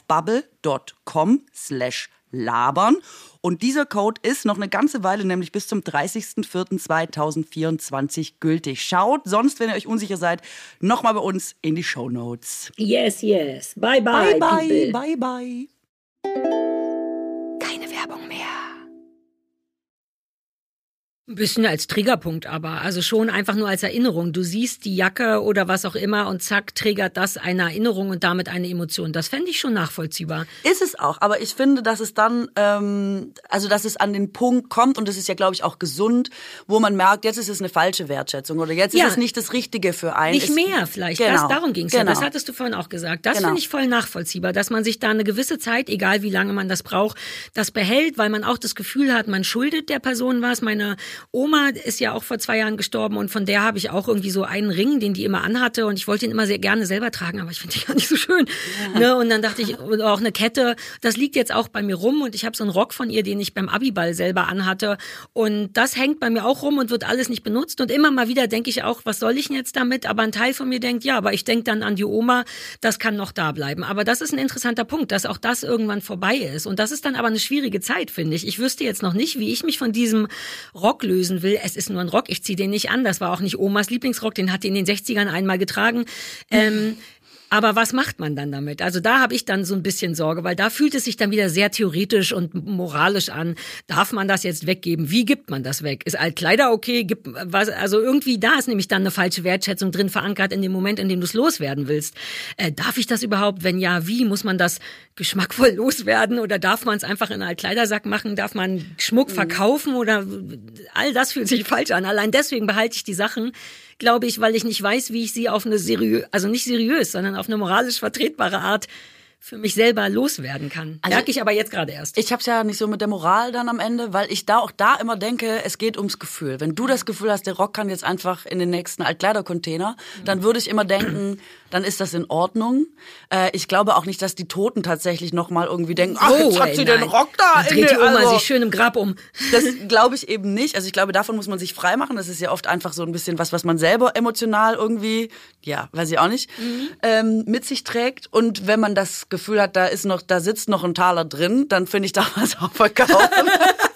bubble.com slash labern. Und dieser Code ist noch eine ganze Weile, nämlich bis zum 30.04.2024 gültig. Schaut sonst, wenn ihr euch unsicher seid, nochmal bei uns in die Show Notes. Yes, yes. Bye, bye, Bye, bye, people. bye, bye. Keine Werbung mehr. Ein bisschen als Triggerpunkt aber, also schon einfach nur als Erinnerung. Du siehst die Jacke oder was auch immer und zack, triggert das eine Erinnerung und damit eine Emotion. Das fände ich schon nachvollziehbar. Ist es auch, aber ich finde, dass es dann, ähm, also dass es an den Punkt kommt und das ist ja, glaube ich, auch gesund, wo man merkt, jetzt ist es eine falsche Wertschätzung oder jetzt Ja. ist es nicht das Richtige für einen. Nicht Es- mehr vielleicht. Genau. Das, darum ging es ja. Genau. Das hattest du vorhin auch gesagt. Das Genau. finde ich voll nachvollziehbar, dass man sich da eine gewisse Zeit, egal wie lange man das braucht, das behält, weil man auch das Gefühl hat, man schuldet der Person was. Meine Oma ist ja auch vor zwei Jahren gestorben und von der habe ich auch irgendwie so einen Ring, den die immer anhatte und ich wollte ihn immer sehr gerne selber tragen, aber ich finde ihn gar nicht so schön. Ne? Und dann dachte ich, auch eine Kette, das liegt jetzt auch bei mir rum und ich habe so einen Rock von ihr, den ich beim Abiball selber anhatte und das hängt bei mir auch rum und wird alles nicht benutzt und immer mal wieder denke ich auch, was soll ich denn jetzt damit? Aber ein Teil von mir denkt, ja, aber ich denke dann an die Oma, das kann noch da bleiben. Aber das ist ein interessanter Punkt, dass auch das irgendwann vorbei ist und das ist dann aber eine schwierige Zeit, finde ich. Ich wüsste jetzt noch nicht, wie ich mich von diesem Rock lösen will. Es ist nur ein Rock, ich ziehe den nicht an. Das war auch nicht Omas Lieblingsrock, den hat die in den 60ern einmal getragen. Ähm, aber was macht man dann damit? Also da habe ich dann so ein bisschen Sorge, weil da fühlt es sich dann wieder sehr theoretisch und moralisch an. Darf man das jetzt weggeben? Wie gibt man das weg? Ist Altkleider okay? Gibt was? Also irgendwie da ist nämlich dann eine falsche Wertschätzung drin verankert in dem Moment, in dem du es loswerden willst. Äh, darf ich das überhaupt? Wenn ja, wie muss man das geschmackvoll loswerden? Oder darf man es einfach in einen Altkleidersack machen? Darf man Schmuck verkaufen? Oder all das fühlt sich falsch an. Allein deswegen behalte ich die Sachen glaube ich, weil ich nicht weiß, wie ich sie auf eine seriös, also nicht seriös, sondern auf eine moralisch vertretbare Art für mich selber loswerden kann. Also- Merke ich aber jetzt gerade erst. Ich habe es ja nicht so mit der Moral dann am Ende, weil ich da auch da immer denke, es geht ums Gefühl. Wenn du das Gefühl hast, der Rock kann jetzt einfach in den nächsten Altkleidercontainer, dann würde ich immer denken, dann ist das in Ordnung. Äh, ich glaube auch nicht, dass die Toten tatsächlich noch mal irgendwie denken, ach, jetzt hat ey, sie den nein. Rock da. Dann dreht die den- Oma also- sich schön im Grab um. Das glaube ich eben nicht. Also ich glaube, davon muss man sich frei machen. Das ist ja oft einfach so ein bisschen was, was man selber emotional irgendwie, ja, weiß ich auch nicht, ähm, mit sich trägt. Und wenn man das Gefühl hat, da ist noch, da sitzt noch ein Taler drin, dann finde ich, man es auch verkaufen.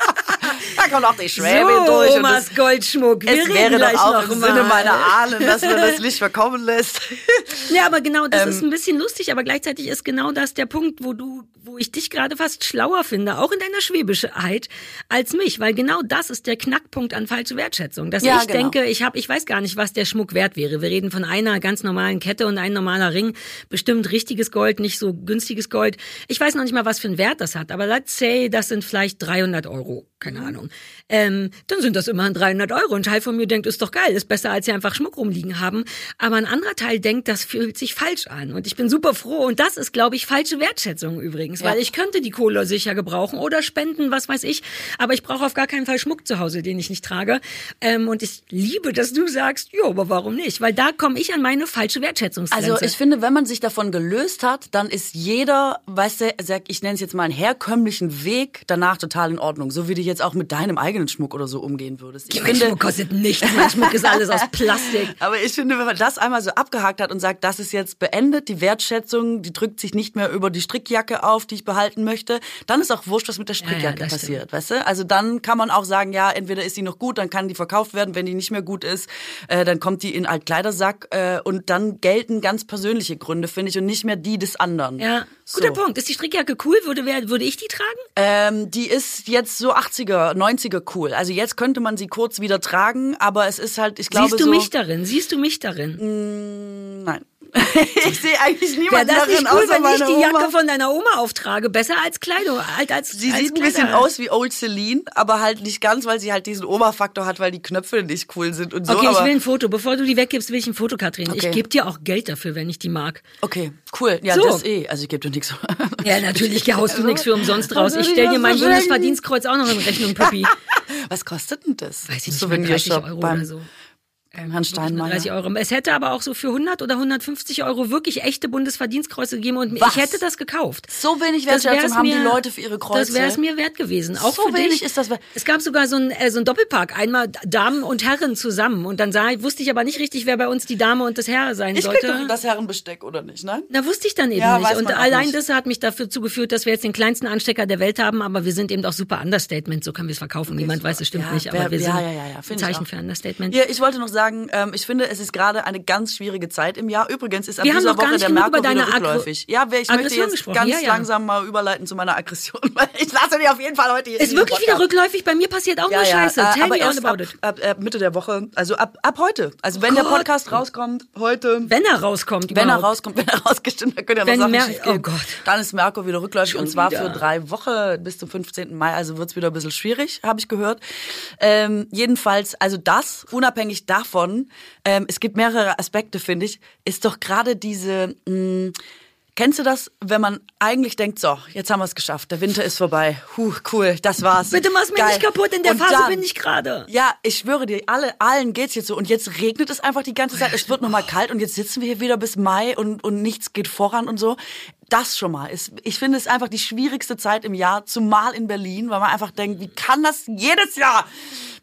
da kommt auch die Schwäbin so, durch. Und Omas das, Goldschmuck. Wir es wäre doch auch im mal. Sinne meiner Ahnen, dass man das Licht verkommen lässt. Ja, aber genau, das Ähm, ist ein bisschen lustig, aber gleichzeitig ist genau das der Punkt, wo du, wo ich dich gerade fast schlauer finde, auch in deiner Schwäbischheit, als mich, weil genau das ist der Knackpunkt an falsche Wertschätzung. Dass Ja, ich genau. denke, ich habe, ich weiß gar nicht, was der Schmuck wert wäre. Wir reden von einer ganz normalen Kette und ein normaler Ring, bestimmt richtiges Gold, nicht so günstiges Gold. Ich weiß noch nicht mal, was für einen Wert das hat, aber let's say, das sind vielleicht 300 Euro, keine. Ahnung. Ähm, dann sind das immerhin 300 Euro. Ein Teil von mir denkt, ist doch geil, ist besser, als sie einfach Schmuck rumliegen haben. Aber ein anderer Teil denkt, das fühlt sich falsch an. Und ich bin super froh. Und das ist, glaube ich, falsche Wertschätzung übrigens. Weil Ja. ich könnte die Kohle sicher gebrauchen oder spenden, was weiß ich. Aber ich brauche auf gar keinen Fall Schmuck zu Hause, den ich nicht trage. Ähm, und ich liebe, dass du sagst, jo, aber warum nicht? Weil da komme ich an meine falsche Wertschätzungsgrenze. Also ich finde, wenn man sich davon gelöst hat, dann ist jeder, weißt du, sag, ich nenne es jetzt mal einen herkömmlichen Weg danach total in Ordnung. So wie du jetzt auch mit deinem eigenen Schmuck oder so umgehen würdest. Ich mein Schmuck kostet nichts. Mein Schmuck ist alles aus Plastik. Aber ich finde, wenn man das einmal so abgehakt hat und sagt, das ist jetzt beendet, die Wertschätzung, die drückt sich nicht mehr über die Strickjacke auf, die ich behalten möchte, dann ist auch wurscht, was mit der Strickjacke das passiert, weißt du? Also dann kann man auch sagen, ja, entweder ist die noch gut, dann kann die verkauft werden, wenn die nicht mehr gut ist, äh, dann kommt die in einen Altkleidersack äh, und dann gelten ganz persönliche Gründe, finde ich, und nicht mehr die des anderen. Ja, So. guter Punkt. Ist die Strickjacke cool? Würde, würde ich die tragen? Ähm, die ist jetzt so 80er, 90er cool. Also jetzt könnte man sie kurz wieder tragen, aber es ist halt, ich glaube Siehst du so, mich darin? Siehst du mich darin? Nein. ich sehe eigentlich Wäre niemanden das nicht cool, wenn ich die Jacke Oma. von deiner Oma auftrage? Besser als Kleidung, halt als Sie als sieht ein bisschen Kleider. aus wie Old Celine, aber halt nicht ganz, weil sie halt diesen Oma-Faktor hat, weil die Knöpfe nicht cool sind und so. Okay, ich will ein Foto. Bevor du die weggibst, will ich ein Foto, Katrin. Ich Okay. gebe dir auch Geld dafür, wenn ich die mag. okay, cool. Ja, So. das eh. Also ich gebe dir nichts. Ja, natürlich haust du nichts für umsonst raus. Ich ich stell dir mein? Bundesverdienstkreuz auch noch in Rechnung, Puppi. Was kostet denn das? Weiß ich nicht, mal 30 Souvenirshop Euro beim oder so. Herrn Steinmeier. 30 Euro. Es hätte aber auch so für 100 oder 150 Euro wirklich echte Bundesverdienstkreuze gegeben und Was? ich hätte das gekauft. So wenig Wertschätzung haben mir- die Leute für ihre Kreuze. Das wäre es mir wert gewesen. Auch So für wenig dich. ist das. Es gab sogar so ein, äh, so Doppelpark. Einmal Damen und Herren zusammen. Und dann sah, wusste ich aber nicht richtig, wer bei uns die Dame und das Herr sein Ich sollte. doch das Herrenbesteck, oder nicht, ne? Da wusste ich dann eben Ja, nicht. Und allein nicht. das hat mich dafür zugeführt, dass wir jetzt den kleinsten Anstecker der Welt haben, aber wir sind eben auch super Understatement. So können wir es verkaufen. Niemand weiß, es stimmt Ja, nicht, aber wer- wir ja, sind ein ich Zeichen für Understatement. Ja, ich wollte noch sagen, sagen, ähm, ich finde, es ist gerade eine ganz schwierige Zeit im Jahr. Übrigens ist ab Wir dieser Woche der Merkur wieder rückläufig. Ja, ich möchte Aggression jetzt gesprochen. ganz Ja, ja. langsam mal überleiten zu meiner Aggression. weil Ich lasse dir auf jeden Fall heute hier Ist wirklich wieder rückläufig? Bei mir passiert auch Ja, nur Scheiße. äh, aber erst ab, it. ab, ab Mitte der Woche, also ab, ab heute. Also wenn der Gott. Podcast rauskommt, heute. Wenn er rauskommt Wenn er überhaupt. rauskommt, wenn er rausgestimmt, dann können ja noch Wenn Sachen Mer- oh Gott. Dann ist Merkur wieder rückläufig Schon und zwar wieder. für drei Wochen bis zum 15. Mai. Also wird's wieder ein bisschen schwierig, habe ich gehört. Ähm, jedenfalls, also das, unabhängig davon, ähm, es gibt mehrere Aspekte, finde ich, ist doch gerade diese... Mh, Kennst du das, wenn man eigentlich denkt, so, jetzt haben wir es geschafft, der Winter ist vorbei, huh, cool, das war's. Bitte mach's mir Geil. nicht kaputt, in der Und Phase dann- bin ich gerade. ja, ich schwöre dir, alle, allen geht's jetzt so. Und jetzt regnet es einfach die ganze Zeit. Es wird nochmal kalt und jetzt sitzen wir hier wieder bis Mai und, und nichts geht voran und so. Das schon mal ist, ich finde es einfach die schwierigste Zeit im Jahr, zumal in Berlin, weil man einfach denkt, wie kann das jedes Jahr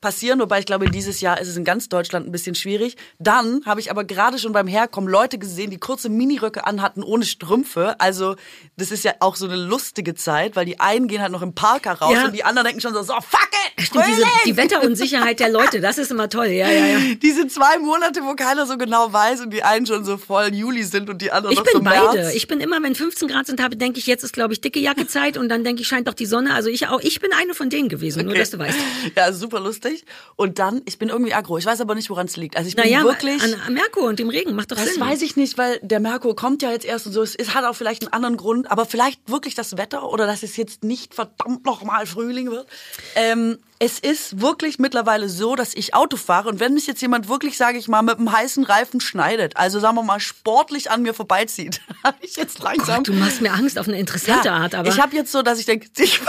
passieren? Wobei ich glaube, dieses Jahr ist es in ganz Deutschland ein bisschen schwierig. Dann habe ich aber gerade schon beim Herkommen Leute gesehen, die kurze Miniröcke anhatten ohne Strümpfe. Also, das ist ja auch so eine lustige Zeit, weil die einen gehen halt noch im Park raus Ja. und die anderen denken schon so, so, fuck it! Stimmt, diese, die Wetterunsicherheit der Leute, das ist immer toll. Ja, ja, ja. Diese zwei Monate, wo keiner so genau weiß und die einen schon so voll Juli sind und die anderen Ich noch bin so März. beide. Ich bin immer, wenn 15 Grad sind, habe, denke ich, jetzt ist, glaube ich, dicke Jacke Zeit und dann denke ich, scheint doch die Sonne. Also ich auch, ich bin eine von denen gewesen, nur dass du weißt. Ja, super lustig. Und dann, ich bin irgendwie aggro. Ich weiß aber nicht, woran es liegt. Also ich bin Naja, wirklich... an, an Merkur und dem Regen macht doch das Sinn. weiß ich nicht, weil der Merkur kommt ja jetzt erst und so. Es es hat auch vielleicht einen anderen Grund, aber vielleicht wirklich das Wetter oder dass es jetzt nicht verdammt nochmal Frühling wird. Ähm, es ist wirklich mittlerweile so, dass ich Auto fahre und wenn mich jetzt jemand wirklich, sage ich mal, mit einem heißen Reifen schneidet, also sagen wir mal sportlich an mir vorbeizieht, habe ich jetzt langsam. Gott, du machst mir Angst auf eine interessante Art, aber ich habe jetzt so, dass ich denke, ich,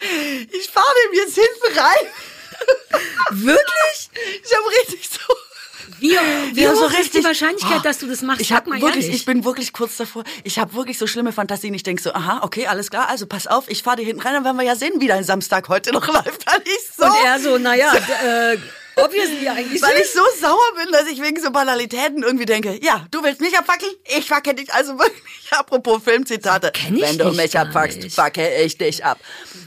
ich fahre dem jetzt hinten rein. wirklich? Ich habe richtig so. Wie, wie Ja, hoch so ist richtig. die Wahrscheinlichkeit, Oh, dass du das machst? Ich habe mal wirklich, ehrlich. ich bin wirklich kurz davor. Ich habe wirklich so schlimme Fantasien. Ich denk so, aha, okay, alles klar. Also pass auf, ich fahre dir hinten rein, dann werden wir ja sehen, wie dein Samstag heute noch läuft. Weil ich so, und er so, naja, äh, obviously eigentlich. weil ich so sauer bin, dass ich wegen so Banalitäten irgendwie denke, ja, du willst mich abfackeln, ich facke dich. Also wirklich, apropos Filmzitate, kenn ich wenn du mich gar abfuckst, nicht. facke ich dich ab.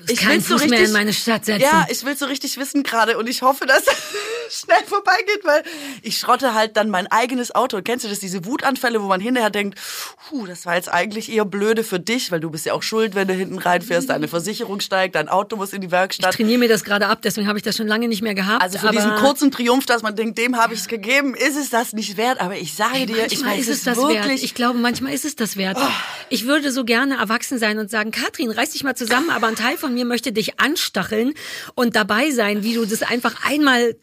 Ich keinen will's so Fuß mehr richtig, in meine Stadt setzen. Ja, ich will so richtig wissen gerade und ich hoffe, dass schnell vorbeigeht, weil ich schrotte halt dann mein eigenes Auto. Kennst du das, diese Wutanfälle, wo man hinterher denkt, puh, das war jetzt eigentlich eher blöde für dich, weil du bist ja auch schuld, wenn du hinten reinfährst, deine Versicherung steigt, dein Auto muss in die Werkstatt. Ich trainiere mir das gerade ab, deswegen habe ich das schon lange nicht mehr gehabt. Also für diesen kurzen Triumph, dass man denkt, dem habe ich es gegeben, ist es das nicht wert. Aber ich sage dir, ich weiß ist es das wirklich. Oh. wert. Ich glaube, manchmal ist es das wert. Ich würde so gerne erwachsen sein und sagen, Katrin, reiß dich mal zusammen, aber ein Teil von mir möchte dich anstacheln und dabei sein, wie du das einfach einmal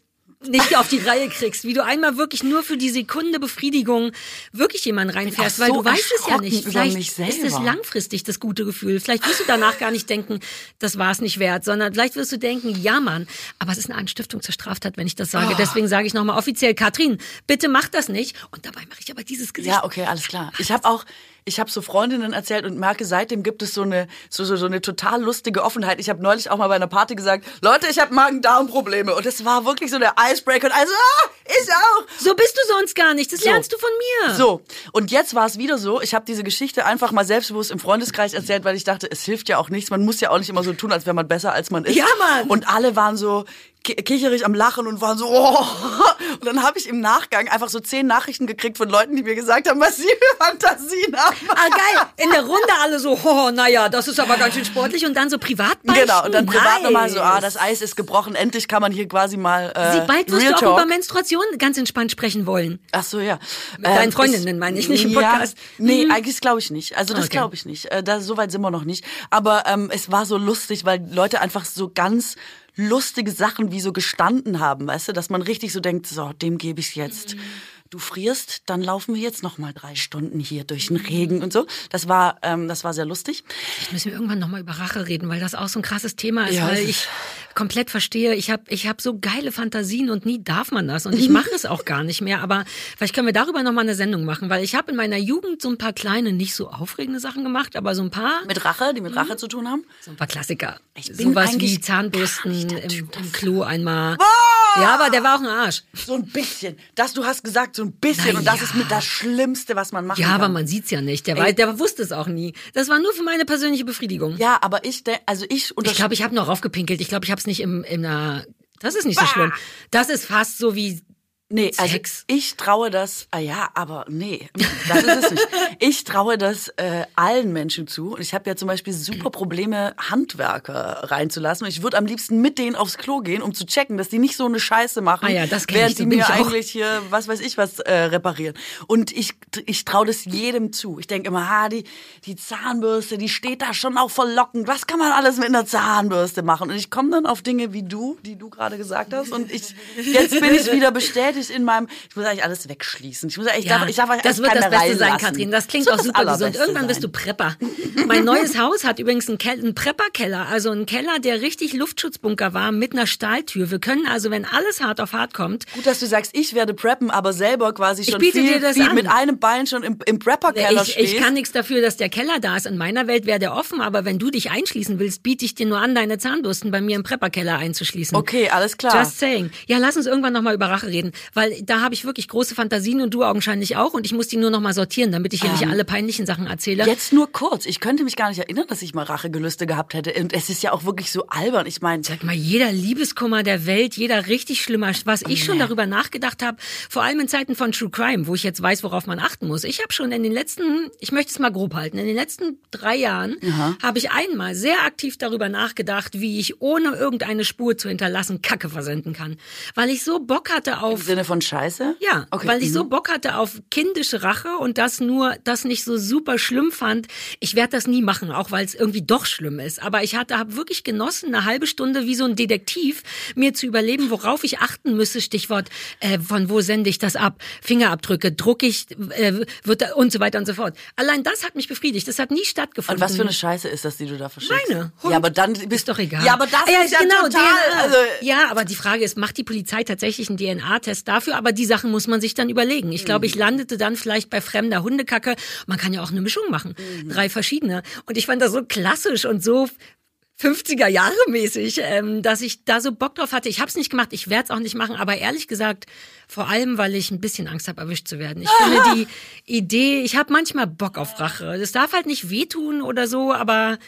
nicht auf die Reihe kriegst, wie du einmal wirklich nur für die Sekunde Befriedigung wirklich jemanden reinfährst, auch weil so du weißt es ja nicht. Vielleicht ist es langfristig das gute Gefühl. Vielleicht wirst du danach gar nicht denken, das war es nicht wert, sondern vielleicht wirst du denken, ja Mann, aber es ist eine Anstiftung zur Straftat, wenn ich das sage. Deswegen sage ich nochmal offiziell, Katrin, bitte mach das nicht. Und dabei mache ich aber dieses Gesicht. Ja, okay, alles klar. Ich habe auch, ich habe so Freundinnen erzählt und merke, seitdem gibt es so eine, so, so, so eine total lustige Offenheit. Ich habe neulich auch mal bei einer Party gesagt, Leute, ich habe Magen-Darm-Probleme. Und es war wirklich so der Icebreaker. Und also, ah, ich auch. So bist du sonst gar nicht. Das lernst du von mir. So, und jetzt war es wieder so, ich habe diese Geschichte einfach mal selbstbewusst im Freundeskreis erzählt, weil ich dachte, es hilft ja auch nichts. Man muss ja auch nicht immer so tun, als wäre man besser, als man ist. Ja, Mann. Und alle waren so kicherig am Lachen und waren so, oh. Und dann habe ich im Nachgang einfach so zehn Nachrichten gekriegt von Leuten, die mir gesagt haben, was sie für Fantasien haben. Ah, geil. In der Runde alle so, oh, naja, das ist aber ganz schön sportlich. Und dann so privat. Genau, und dann privat nice. nochmal so, ah, das Eis ist gebrochen, endlich kann man hier quasi mal äh, Sie, bald wirst Real du auch Talk. über Menstruation ganz entspannt sprechen wollen. Ach so, ja. Mit deinen Freundinnen meine ich, nicht im Podcast. nee, Mhm. eigentlich glaube ich nicht. Also das Okay. glaube ich nicht. Äh, da, so weit sind wir noch nicht. Aber ähm, es war so lustig, weil Leute einfach so ganz lustige Sachen wie so gestanden haben, weißt du, dass man richtig so denkt, so, dem gebe ich jetzt. Mhm. Du frierst, dann laufen wir jetzt noch mal drei Stunden hier durch den Regen und so. Das war, ähm, das war sehr lustig. Vielleicht müssen wir irgendwann nochmal über Rache reden, weil das auch so ein krasses Thema ist, Ja, weil ich ist- komplett verstehe, ich habe ich hab so geile Fantasien und nie darf man das und Mhm. ich mache es auch gar nicht mehr, aber vielleicht können wir darüber nochmal eine Sendung machen, weil ich habe in meiner Jugend so ein paar kleine, nicht so aufregende Sachen gemacht, aber so ein paar, Mit Rache, die mit Rache zu tun haben. so ein paar Klassiker. Ich bin Sowas wie Zahnbürsten im, im Klo einmal. Boah! Ja, aber der war auch ein Arsch. So ein bisschen. Das, du hast gesagt, so ein bisschen. Na und das ja. ist mit das Schlimmste, was man machen Ja, kann. aber man sieht's ja nicht. Der, war, der wusste es auch nie. Das war nur für meine persönliche Befriedigung. Ja, aber ich, also ich Ich glaube, ich habe noch raufgepinkelt. Ich glaube, ich habe es nicht im, in einer. Das ist nicht so schlimm. Das ist fast so wie Nee, also Sex. ich traue das, ah ja, aber nee, das ist es nicht. Ich traue das äh, allen Menschen zu. Und ich habe ja zum Beispiel super Probleme, Handwerker reinzulassen. Und ich würde am liebsten mit denen aufs Klo gehen, um zu checken, dass die nicht so eine Scheiße machen, Ah ja, das während ich, die mir eigentlich hier, was weiß ich, was äh, reparieren. Und ich, ich traue das jedem zu. Ich denke immer, ha, die, die Zahnbürste, die steht da schon auch verlockend. Was kann man alles mit einer Zahnbürste machen? Und ich komme dann auf Dinge wie du, die du gerade gesagt hast. Und ich, jetzt bin ich wieder bestätigt in meinem, ich muss eigentlich alles wegschließen. Ich muss eigentlich, ich darf, ich darf das wird das Beste sein, reinlassen. Katrin. Das klingt wird auch das super gesund. Irgendwann bist du sein. Prepper. Mein neues Haus hat übrigens einen, Kel einen Prepper-Keller, also einen Keller, der richtig Luftschutzbunker war mit einer Stahltür. Wir können also, wenn alles hart auf hart kommt, Gut, dass du sagst, ich werde preppen, aber selber quasi schon biete viel, dir das viel an. mit einem Bein schon im, im Prepper-Keller ich, stehst. ich kann nichts dafür, dass der Keller da ist. In meiner Welt wäre der offen, aber wenn du dich einschließen willst, biete ich dir nur an, deine Zahnbürsten bei mir im Prepper-Keller einzuschließen. Okay, alles klar. Just saying. Ja, lass uns irgendwann nochmal über Rache reden, weil da habe ich wirklich große Fantasien und du augenscheinlich auch und ich muss die nur nochmal sortieren, damit ich hier nicht alle peinlichen Sachen erzähle. Jetzt nur kurz. Ich könnte mich gar nicht erinnern, dass ich mal Rachegelüste gehabt hätte. Und es ist ja auch wirklich so albern. Ich meine, Sag mal, jeder Liebeskummer der Welt, jeder richtig schlimmer, was ich schon darüber nachgedacht habe, vor allem in Zeiten von True Crime, wo ich jetzt weiß, worauf man achten muss. Ich habe schon in den letzten, ich möchte es mal grob halten, in den letzten drei Jahren habe ich einmal sehr aktiv darüber nachgedacht, wie ich ohne irgendeine Spur zu hinterlassen Kacke versenden kann. Weil ich so Bock hatte auf Sinne von Scheiße? Ja, okay. weil ich mhm. so Bock hatte auf kindische Rache und das nur, das nicht so super schlimm fand. Ich werde das nie machen, auch weil es irgendwie doch schlimm ist. Aber ich hatte, habe wirklich genossen, eine halbe Stunde wie so ein Detektiv, mir zu überleben, worauf ich achten müsse. Stichwort, äh, von wo sende ich das ab? Fingerabdrücke, druck ich, äh, wird da, und so weiter und so fort. Allein das hat mich befriedigt. Das hat nie stattgefunden. Und was für eine Scheiße ist das, die du da verschickst? Meine. Hund. Ja, aber dann bist Ist doch egal. Ja, aber das Ah ist ja genau, total. DNA. Also, ja, aber die Frage ist, macht die Polizei tatsächlich einen DNA-Test dafür? Aber die Sachen muss man sich dann überlegen. Ich glaube, ich Mhm. landete dann vielleicht bei fremder Hundekacke. Man kann ja auch eine Mischung machen. Mhm. Drei verschiedene. Und ich fand das so klassisch und so 50er Jahre mäßig, ähm, dass ich da so Bock drauf hatte. Ich habe es nicht gemacht, ich werde es auch nicht machen, aber ehrlich gesagt, vor allem, weil ich ein bisschen Angst habe, erwischt zu werden. Ich finde die Idee, ich habe manchmal Bock auf Rache. Das darf halt nicht wehtun oder so, aber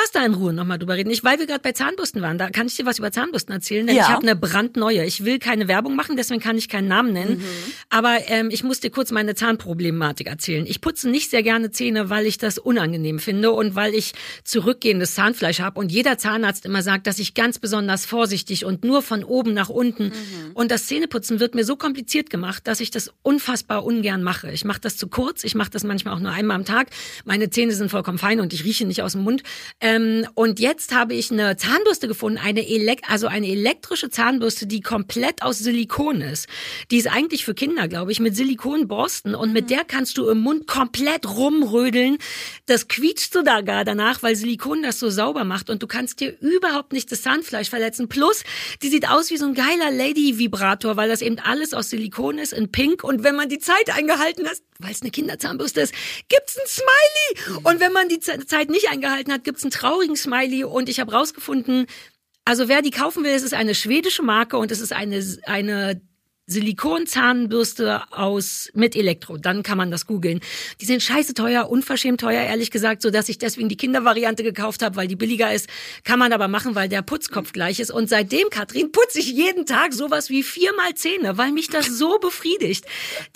Lass da in Ruhe nochmal drüber reden. Ich, weil wir gerade bei Zahnbürsten waren, da kann ich dir was über Zahnbürsten erzählen, denn Ja. ich habe eine brandneue. Ich will keine Werbung machen, deswegen kann ich keinen Namen nennen. Aber ähm, ich muss dir kurz meine Zahnproblematik erzählen. Ich putze nicht sehr gerne Zähne, weil ich das unangenehm finde und weil ich zurückgehendes Zahnfleisch habe und jeder Zahnarzt immer sagt, dass ich ganz besonders vorsichtig und nur von oben nach unten. Und das Zähneputzen wird mir so kompliziert gemacht, dass ich das unfassbar ungern mache. Ich mache das zu kurz, ich mache das manchmal auch nur einmal am Tag. Meine Zähne sind vollkommen fein und ich rieche nicht aus dem Mund. Ähm, und jetzt habe ich eine Zahnbürste gefunden, eine Elek also eine elektrische Zahnbürste, die komplett aus Silikon ist. Die ist eigentlich für Kinder, glaube ich, mit Silikonborsten und mit der kannst du im Mund komplett rumrödeln. Das quietscht sogar danach, weil Silikon das so sauber macht und du kannst dir überhaupt nicht das Zahnfleisch verletzen. Plus, die sieht aus wie so ein geiler Lady-Vibrator, weil das eben alles aus Silikon ist in Pink und wenn man die Zeit eingehalten hat, weil es eine Kinderzahnbürste ist, gibt's ein Smiley. Und wenn man die Zeit nicht eingehalten hat, gibt's einen traurigen Smiley. Und ich habe rausgefunden, also wer die kaufen will, es ist eine schwedische Marke und es ist eine, eine Silikonzahnbürste aus mit Elektro. Dann kann man das googeln. Die sind scheiße teuer, unverschämt teuer, ehrlich gesagt, so dass ich deswegen die Kindervariante gekauft habe, weil die billiger ist. Kann man aber machen, weil der Putzkopf gleich ist. Und seitdem, Katrin, putze ich jeden Tag sowas wie viermal Zähne, weil mich das so befriedigt.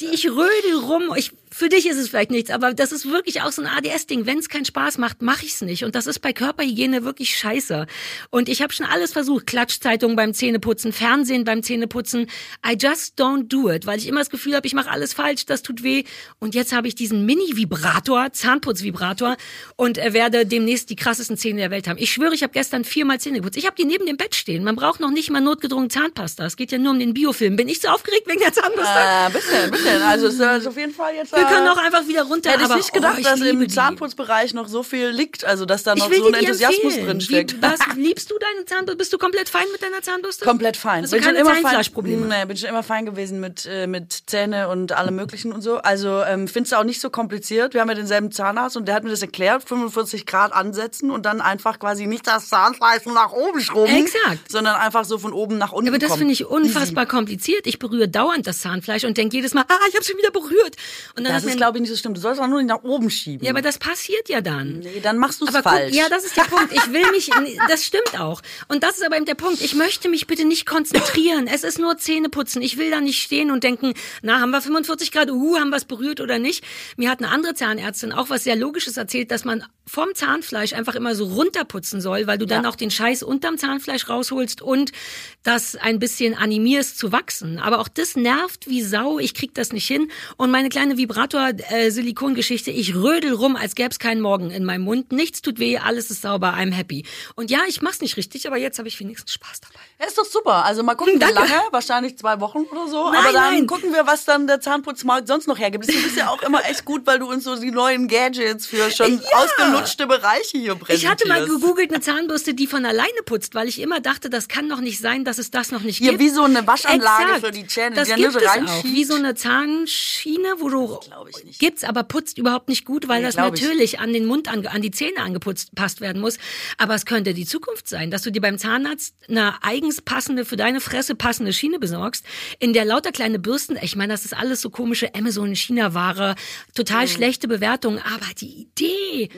Die ich rödel rum. Ich für dich ist es vielleicht nichts, aber das ist wirklich auch so ein ADS-Ding. Wenn es keinen Spaß macht, mache ich es nicht. Und das ist bei Körperhygiene wirklich scheiße. Und ich habe schon alles versucht. Klatschzeitungen beim Zähneputzen, Fernsehen beim Zähneputzen. I just don't do it, weil ich immer das Gefühl habe, ich mache alles falsch, das tut weh. Und jetzt habe ich diesen Mini-Vibrator, Zahnputzvibrator und äh, werde demnächst die krassesten Zähne der Welt haben. Ich schwöre, ich habe gestern viermal Zähne geputzt. Ich habe die neben dem Bett stehen. Man braucht noch nicht mal notgedrungen Zahnpasta. Es geht ja nur um den Biofilm. Bin ich so aufgeregt wegen der Zahnpasta? Äh, bisschen, bisschen. Also es ist auf jeden Fall jetzt. Wir können auch einfach wieder runter. Hätte ich aber, nicht gedacht, oh, ich dass im. Zahnputzbereich noch so viel liegt. Also dass da Ich noch so ein Enthusiasmus empfehlen. drin steckt. Wie, was, liebst du deine Zahnbürste? Bist du komplett fein mit deiner Zahnbürste? Komplett fein. Hast du keine Zahnfleischprobleme? Nee, bin schon immer fein gewesen mit, äh, mit Zähne und allem möglichen und so. Also ähm, findest du auch nicht so kompliziert. Wir haben ja denselben Zahnarzt und der hat mir das erklärt, 45 Grad ansetzen und dann einfach quasi nicht das Zahnfleisch nach oben schrubben. Exakt. Sondern einfach so von oben nach unten Aber das finde ich unfassbar kompliziert. Ich berühre dauernd das Zahnfleisch und denke jedes Mal, ah, ich habe schon wieder berührt. Und dann das ist, glaube ich, nicht so schlimm. Du sollst auch nur nach oben schieben. Ja, aber das passiert ja dann. Nee, dann machst du es falsch. Guck, ja, das ist der Punkt. Ich will mich, das stimmt auch. Und das ist aber eben der Punkt. Ich möchte mich bitte nicht konzentrieren. Es ist nur Zähne putzen. Ich will da nicht stehen und denken, na, haben wir 45 Grad, uh, haben wir es berührt oder nicht. Mir hat eine andere Zahnärztin auch was sehr Logisches erzählt, dass man vom Zahnfleisch einfach immer so runterputzen soll, weil du dann Ja. auch den Scheiß unterm Zahnfleisch rausholst und das ein bisschen animierst zu wachsen. Aber auch das nervt wie Sau. Ich krieg das nicht hin. Und meine kleine Vibrator-Silikon-Geschichte, ich rödel rum, als gäbe es keinen Morgen in meinem Mund. Nichts tut weh, alles ist sauber, I'm happy. Und ja, ich mach's nicht richtig, aber jetzt habe ich wenigstens Spaß dabei. Ja, ist doch super. Also mal gucken, wie Danke. lange. Wahrscheinlich zwei Wochen oder so. Nein, Aber dann nein. gucken wir, was dann der Zahnputzmarkt sonst noch hergibt. Du bist ja auch immer echt gut, weil du uns so die neuen Gadgets für schon Ja. ausgelutschte Bereiche hier präsentierst. Ich hatte mal gegoogelt eine Zahnbürste, die von alleine putzt, weil ich immer dachte, das kann doch nicht sein, dass es das noch nicht Ja, gibt. wie so eine Waschanlage Exakt. für die Zähne, Das die gibt es auch. Wie so eine Zahnschiene, wo du glaub ich nicht. gibt's, aber putzt überhaupt nicht gut, weil Nee, das glaub ich. natürlich an den Mund, an, an die Zähne angeputzt passt werden muss. Aber es könnte die Zukunft sein, dass du dir beim Zahnarzt eine eigens passende, für deine Fresse passende Schiene besorgst, in der lauter kleine Bürsten, ich meine, das ist alles so komische Amazon-China-Ware, total Mhm. schlechte Bewertungen, aber die Idee,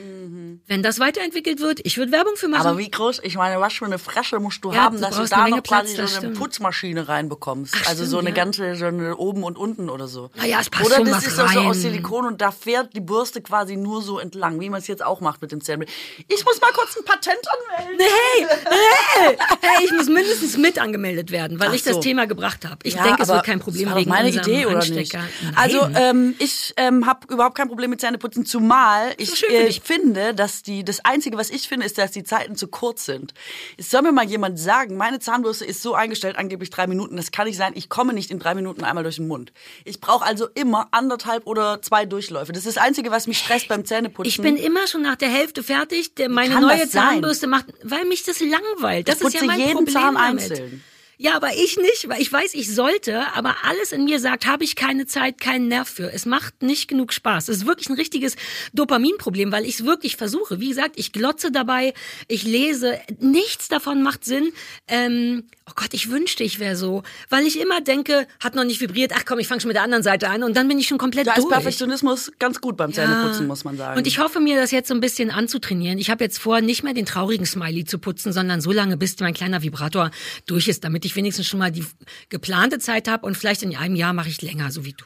wenn das weiterentwickelt wird, ich würde Werbung für machen. Aber wie groß, ich meine, was für eine Fresse musst du Ja, haben, du dass du da eine noch Platz, quasi so eine stimmt. Putzmaschine reinbekommst. Ach, also so stimmt, eine ja. ganze, so eine oben und unten oder so. Na ja, es passt Oder schon das ist auch so aus rein. Silikon und da fährt die Bürste quasi nur so entlang, wie man es jetzt auch macht mit dem Zähnchen. Ich muss mal kurz ein Patent anmelden. Hey, hey, hey, ich muss mindestens mit angemeldet werden, weil Ach ich das so. Thema gebracht habe. Ich Ja, denke, es wird kein Problem das wegen meine Idee oder nicht? Nein. Also ähm, ich ähm, habe überhaupt kein Problem mit Zähneputzen, zumal ich für äh, dich. finde, dass die das einzige, was ich finde, ist, dass die Zeiten zu kurz sind. Es soll mir mal jemand sagen, meine Zahnbürste ist so eingestellt, angeblich drei Minuten. Das kann nicht sein. Ich komme nicht in drei Minuten einmal durch den Mund. Ich brauche also immer anderthalb oder zwei Durchläufe. Das ist das einzige, was mich stresst beim Zähneputzen. ich bin immer schon nach der Hälfte fertig. Meine neue das? Zahnbürste macht, weil mich das langweilt. Das Ich ist ja mein jeden Problem Zahn einzeln. Ja, aber ich nicht, weil ich weiß, ich sollte, aber alles in mir sagt, habe ich keine Zeit, keinen Nerv für. Es macht nicht genug Spaß. Es ist wirklich ein richtiges Dopaminproblem, weil ich es wirklich versuche. Wie gesagt, ich glotze dabei, ich lese, nichts davon macht Sinn. Ähm, oh Gott, ich wünschte, ich wäre so, weil ich immer denke, hat noch nicht vibriert, ach komm, ich fange schon mit der anderen Seite an und dann bin ich schon komplett da ist durch. Perfektionismus ganz gut beim Zähneputzen, muss man sagen. Und ich hoffe mir, das jetzt so ein bisschen anzutrainieren. Ich habe jetzt vor, nicht mehr den traurigen Smiley zu putzen, sondern so lange, bis mein kleiner Vibrator durch ist, damit ich wenigstens schon mal die geplante Zeit habe und vielleicht in einem Jahr mache ich länger, so wie du.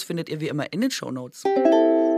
findet ihr wie immer in den Shownotes. Keine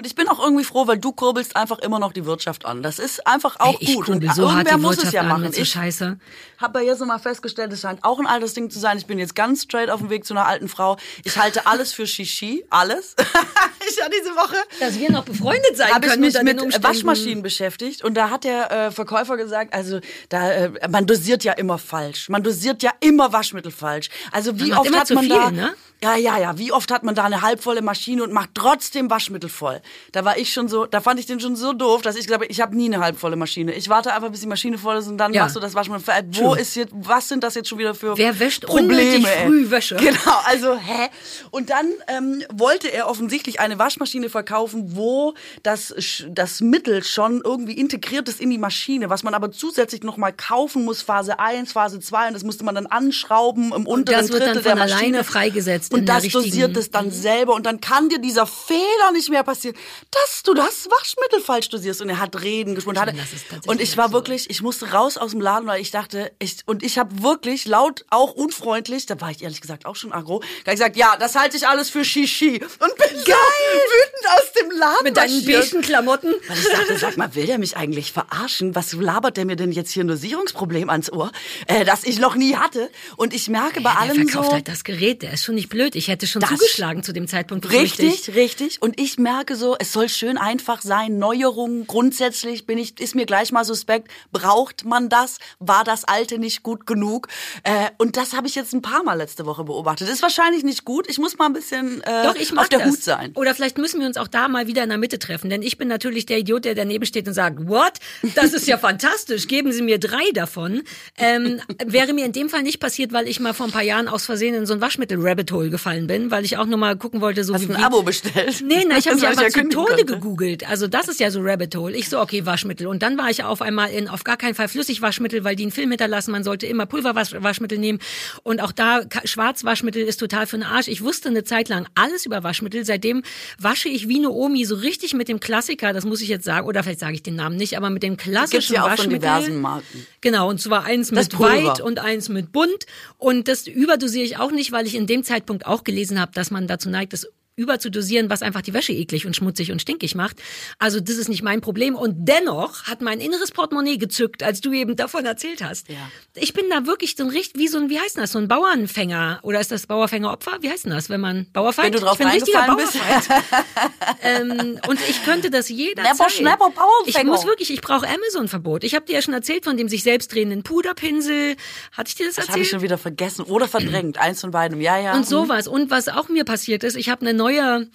Und ich bin auch irgendwie froh, weil du kurbelst einfach immer noch die Wirtschaft an. Das ist einfach auch Ey, ich gut. Und so irgendwer muss Wirtschaft es ja machen. so Ich Scheiße. habe ja jetzt nochmal festgestellt, es scheint auch ein altes Ding zu sein. Ich bin jetzt ganz straight auf dem Weg zu einer alten Frau. Ich halte alles für Shishi, alles. ich hatte diese Woche Dass wir noch befreundet sein habe ich können mich mit Umständen. Waschmaschinen beschäftigt und da hat der äh, Verkäufer gesagt, also da äh, man dosiert ja immer falsch. Man dosiert ja immer Waschmittel falsch. Also wie oft hat man viel, da ne? Ja, ja, ja, wie oft hat man da eine halbvolle Maschine und macht trotzdem Waschmittel voll. Da war ich schon so, da fand ich den schon so doof, dass ich gesagt habe, ich habe nie eine halbvolle Maschine. Ich warte einfach, bis die Maschine voll ist und dann Ja. machst du das Waschmittel. voll. Äh, Wo True. ist jetzt was sind das jetzt schon wieder für Wer wäscht Probleme? früh Wäsche? Genau, also hä? Und dann ähm, wollte er offensichtlich eine Waschmaschine verkaufen, wo das, das Mittel schon irgendwie integriert ist in die Maschine, was man aber zusätzlich nochmal kaufen muss, Phase 1, Phase 2 und das musste man dann anschrauben im unteren das wird dann der von Maschine. alleine freigesetzt Und in der das dosiert es dann selber und dann kann dir dieser Fehler nicht mehr passieren, dass du das Waschmittel falsch dosierst. Und er hat Reden gesprochen. Hatte, Das und ich war wirklich, ich musste raus aus dem Laden, weil ich dachte, ich, und ich habe wirklich laut, auch unfreundlich, da war ich ehrlich gesagt auch schon aggro, gesagt, ja, das halte ich alles für Shishi. Und bin so wütend aus dem Laden Mit deinen beigen Klamotten. Weil ich dachte, sag mal, will der mich eigentlich verarschen? Was labert der mir denn jetzt hier ein Dosierungsproblem ans Ohr, äh, das ich noch nie hatte? Und ich merke bei Der allem verkauft so... halt das Gerät, der ist schon nicht blöd. Ich hätte schon Das- zugeschlagen zu dem Zeitpunkt. ich. Richtig, richtig. Und ich merke so, es soll schön einfach sein. Neuerungen, grundsätzlich bin ich, ist mir gleich mal suspekt. Braucht man das? War das Alte nicht gut genug? Äh, und das habe ich jetzt ein paar Mal letzte Woche beobachtet. Ist wahrscheinlich nicht gut. Ich muss mal ein bisschen äh, Doch, ich mag auf der das. Hut sein. Oder vielleicht müssen wir uns auch da mal wieder in der Mitte treffen. Denn ich bin natürlich der Idiot, der daneben steht und sagt, what? Das ist ja fantastisch. Geben Sie mir drei davon. Ähm, wäre mir in dem Fall nicht passiert, weil ich mal vor ein paar Jahren aus Versehen in so ein Waschmittel-Rabbit Gefallen bin, weil ich auch nur mal gucken wollte, so Hast wie ein Abo bestellt? Nee, nein, ich habe mich einfach ja zu Tode konnte. gegoogelt. Also das ist ja so Rabbit Hole. Ich so, okay, Waschmittel. Und dann war ich auf einmal in auf gar keinen Fall Flüssigwaschmittel, weil die einen Film hinterlassen. Man sollte immer Pulverwaschmittel nehmen. Und auch da, Schwarzwaschmittel ist total für den Arsch. Ich wusste eine Zeit lang alles über Waschmittel. Seitdem wasche ich wie eine Omi so richtig mit dem Klassiker, das muss ich jetzt sagen, oder vielleicht sage ich den Namen nicht, aber mit dem klassischen ja auch von diversen Marken. Genau, und zwar eins Das mit Pulver. weit und eins mit bunt. Und das überdosiere ich auch nicht, weil ich in dem Zeitpunkt auch gelesen habe, dass man dazu neigt, das überzudosieren, was einfach die Wäsche eklig und schmutzig und stinkig macht. Also das ist nicht mein Problem. Und dennoch hat mein inneres Portemonnaie gezückt, als du eben davon erzählt hast. Ja. Ich bin da wirklich so ein richtig, wie so ein, wie heißt das, so ein Bauernfänger. Oder ist das Bauerfängeropfer? Wie heißt denn das, wenn man Bauerfeind? Wenn du drauf ich bin ein richtiger. Bauerfeind. ähm, und ich könnte das jederzeit. Schnapper, Ich muss wirklich, ich brauche Amazon-Verbot. Ich habe dir ja schon erzählt von dem sich selbst drehenden Puderpinsel. Hatte ich dir das Das habe erzählt? ich schon wieder vergessen oder verdrängt. Eins von beidem. Ja, ja. Und sowas. Und was auch mir passiert ist, ich habe eine neue neuer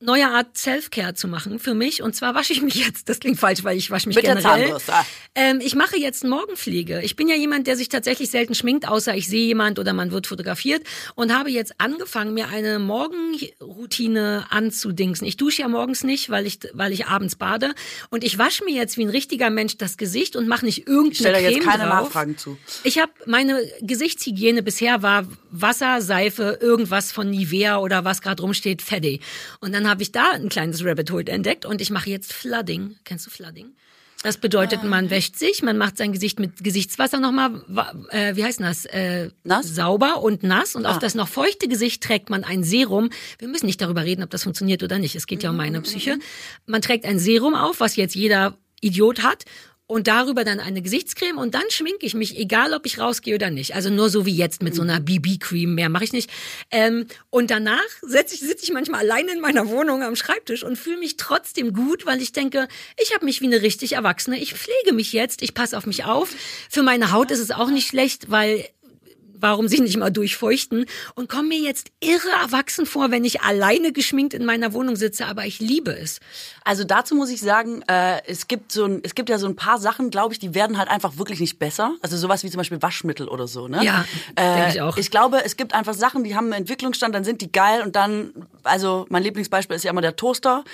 neue Art Self-Care zu machen für mich. Und zwar wasche ich mich jetzt. Das klingt falsch, weil ich wasche mich Mit der generell. Zahnbürste. Ah. Ähm, ich mache jetzt Morgenpflege. Ich bin ja jemand, der sich tatsächlich selten schminkt, außer ich sehe jemand oder man wird fotografiert. Und habe jetzt angefangen, mir eine Morgenroutine anzudingsen. Ich dusche ja morgens nicht, weil ich, weil ich abends bade. Und ich wasche mir jetzt wie ein richtiger Mensch das Gesicht und mache nicht irgendeine Ich stelle Creme jetzt keine drauf. Nachfragen zu. Ich habe meine Gesichtshygiene bisher war Wasser, Seife, irgendwas von Nivea oder was gerade rumsteht, Feddy. Und dann habe ich da ein kleines Rabbit Hole entdeckt und ich mache jetzt Flooding. Kennst du Flooding? Das bedeutet, man wäscht sich, man macht sein Gesicht mit Gesichtswasser nochmal, äh, wie heißt das? Äh, Nass? Sauber und nass. Und auf das noch feuchte Gesicht trägt man ein Serum. Wir müssen nicht darüber reden, ob das funktioniert oder nicht. Es geht ja um meine Psyche. Man trägt ein Serum auf, was jetzt jeder Idiot hat. Und darüber dann eine Gesichtscreme und dann schminke ich mich, egal ob ich rausgehe oder nicht. Also nur so wie jetzt mit so einer BB-Cream, mehr mache ich nicht. Ähm, und danach setze ich, sitze ich manchmal alleine in meiner Wohnung am Schreibtisch und fühle mich trotzdem gut, weil ich denke, ich habe mich wie eine richtig Erwachsene. Ich pflege mich jetzt, ich passe auf mich auf. Für meine Haut ist es auch nicht schlecht, weil warum sich nicht mal durchfeuchten und komme mir jetzt irre erwachsen vor, wenn ich alleine geschminkt in meiner Wohnung sitze, aber ich liebe es. Also dazu muss ich sagen, äh, es gibt so ein, es gibt ja so ein paar Sachen, glaube ich, die werden halt einfach wirklich nicht besser. Also sowas wie zum Beispiel Waschmittel oder so, ne? Ja, äh, denke ich auch. Ich glaube, es gibt einfach Sachen, die haben einen Entwicklungsstand, dann sind die geil und dann, also mein Lieblingsbeispiel ist ja immer der Toaster.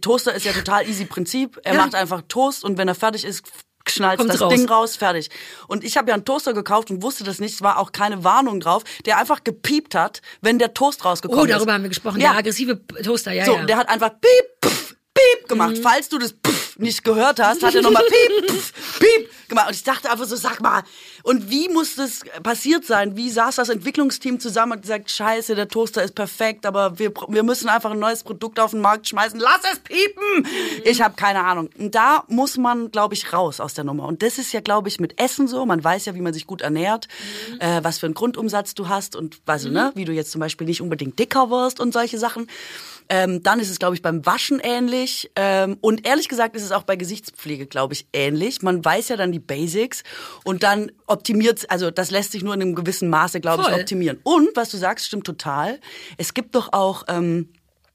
Toaster ist ja total easy Prinzip. Er Ja. macht einfach Toast und wenn er fertig ist, Kommt's das raus. Ding raus, fertig. Und ich habe ja einen Toaster gekauft und wusste das nicht, es war auch keine Warnung drauf, der einfach gepiept hat, wenn der Toast rausgekommen Oh, ist. darüber haben wir gesprochen. Ja. Der aggressive Toaster, ja, So, ja. der hat einfach piep, pff, piep gemacht. Mhm. Falls du das pff nicht gehört hast, hat er nochmal piep, pff, piep gemacht. Und ich dachte einfach so, sag mal, und wie muss das passiert sein? Wie saß das Entwicklungsteam zusammen und gesagt, scheiße, der Toaster ist perfekt, aber wir, wir müssen einfach ein neues Produkt auf den Markt schmeißen. Lass es piepen! Mhm. Ich habe keine Ahnung. Und da muss man, glaube ich, raus aus der Nummer. Und das ist ja, glaube ich, mit Essen so. Man weiß ja, wie man sich gut ernährt, Mhm. äh, was für einen Grundumsatz du hast und also, ne, wie du jetzt zum Beispiel nicht unbedingt dicker wirst und solche Sachen. Ähm, dann ist es, glaube ich, beim Waschen ähnlich. Ähm, und ehrlich gesagt ist es auch bei Gesichtspflege, glaube ich, ähnlich. Man weiß ja dann die Basics und dann optimiert, also das lässt sich nur in einem gewissen Maße, glaube ich, Voll. optimieren. Und was du sagst, stimmt total. Es gibt doch auch. Ähm,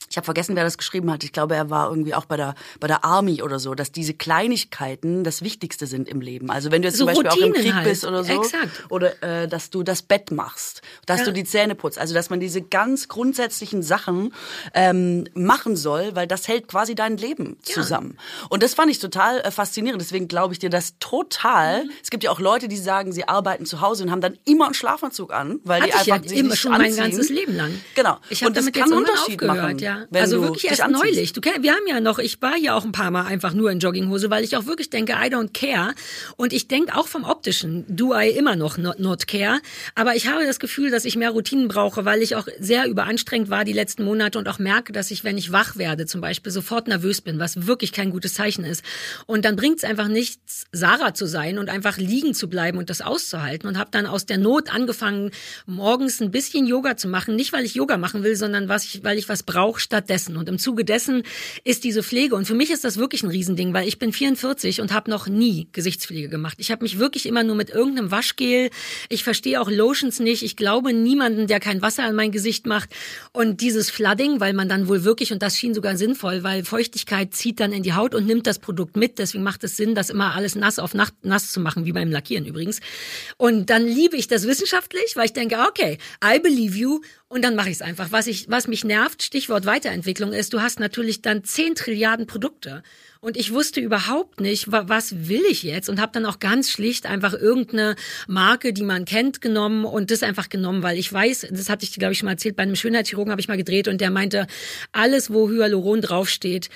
ich habe vergessen, wer das geschrieben hat. Ich glaube, er war irgendwie auch bei der bei der Army oder so, dass diese Kleinigkeiten das Wichtigste sind im Leben. Also wenn du jetzt So zum Beispiel auch im Routinen Krieg halt. bist oder so, Exakt. oder äh, dass du das Bett machst, dass Ja. du die Zähne putzt, also dass man diese ganz grundsätzlichen Sachen ähm, machen soll, weil das hält quasi dein Leben zusammen. Und das fand ich total äh, faszinierend. Deswegen glaube ich dir das total. Mhm. Es gibt ja auch Leute, die sagen, sie arbeiten zu Hause und haben dann immer einen Schlafanzug an, weil die Hatte ich ja einfach sich immer nicht schon mein anziehen. ganzes Leben lang. Genau. Ich habe das damit kann einen Unterschied aufgehört, machen, ja. Wenn Also wirklich erst anziehst. neulich. Du, wir haben ja noch, ich war ja auch ein paar Mal einfach nur in Jogginghose, weil ich auch wirklich denke, I don't care. Und ich denke auch vom optischen, do I immer noch not, not care. Aber ich habe das Gefühl, dass ich mehr Routinen brauche, weil ich auch sehr überanstrengt war die letzten Monate und auch merke, dass ich, wenn ich wach werde, zum Beispiel sofort nervös bin, was wirklich kein gutes Zeichen ist. Und dann bringt es einfach nichts, Sarah zu sein und einfach liegen zu bleiben und das auszuhalten. Und habe dann aus der Not angefangen, morgens ein bisschen Yoga zu machen. Nicht, weil ich Yoga machen will, sondern was ich, weil ich was brauche stattdessen. Und im Zuge dessen ist diese Pflege. Und für mich ist das wirklich ein Riesending, weil ich bin 44 und habe noch nie Gesichtspflege gemacht. Ich habe mich wirklich immer nur mit irgendeinem Waschgel. Ich verstehe auch Lotions nicht. Ich glaube niemanden, der kein Wasser an mein Gesicht macht. Und dieses Flooding, weil man dann wohl wirklich, und das schien sogar sinnvoll, weil Feuchtigkeit zieht dann in die Haut und nimmt das Produkt mit. Deswegen macht es Sinn, das immer alles nass auf Nacht, nass zu machen, wie beim Lackieren übrigens. Und dann liebe ich das wissenschaftlich, weil ich denke, okay, I believe you. Und dann mache ich es einfach. Was, ich, was mich nervt, Stichwort Weiterentwicklung, ist, du hast natürlich dann 10 Trilliarden Produkte. Und ich wusste überhaupt nicht, wa- was will ich jetzt und habe dann auch ganz schlicht einfach irgendeine Marke, die man kennt, genommen und das einfach genommen, weil ich weiß, das hatte ich glaube ich schon mal erzählt, bei einem Schönheitschirurgen habe ich mal gedreht und der meinte, alles wo Hyaluron draufsteht,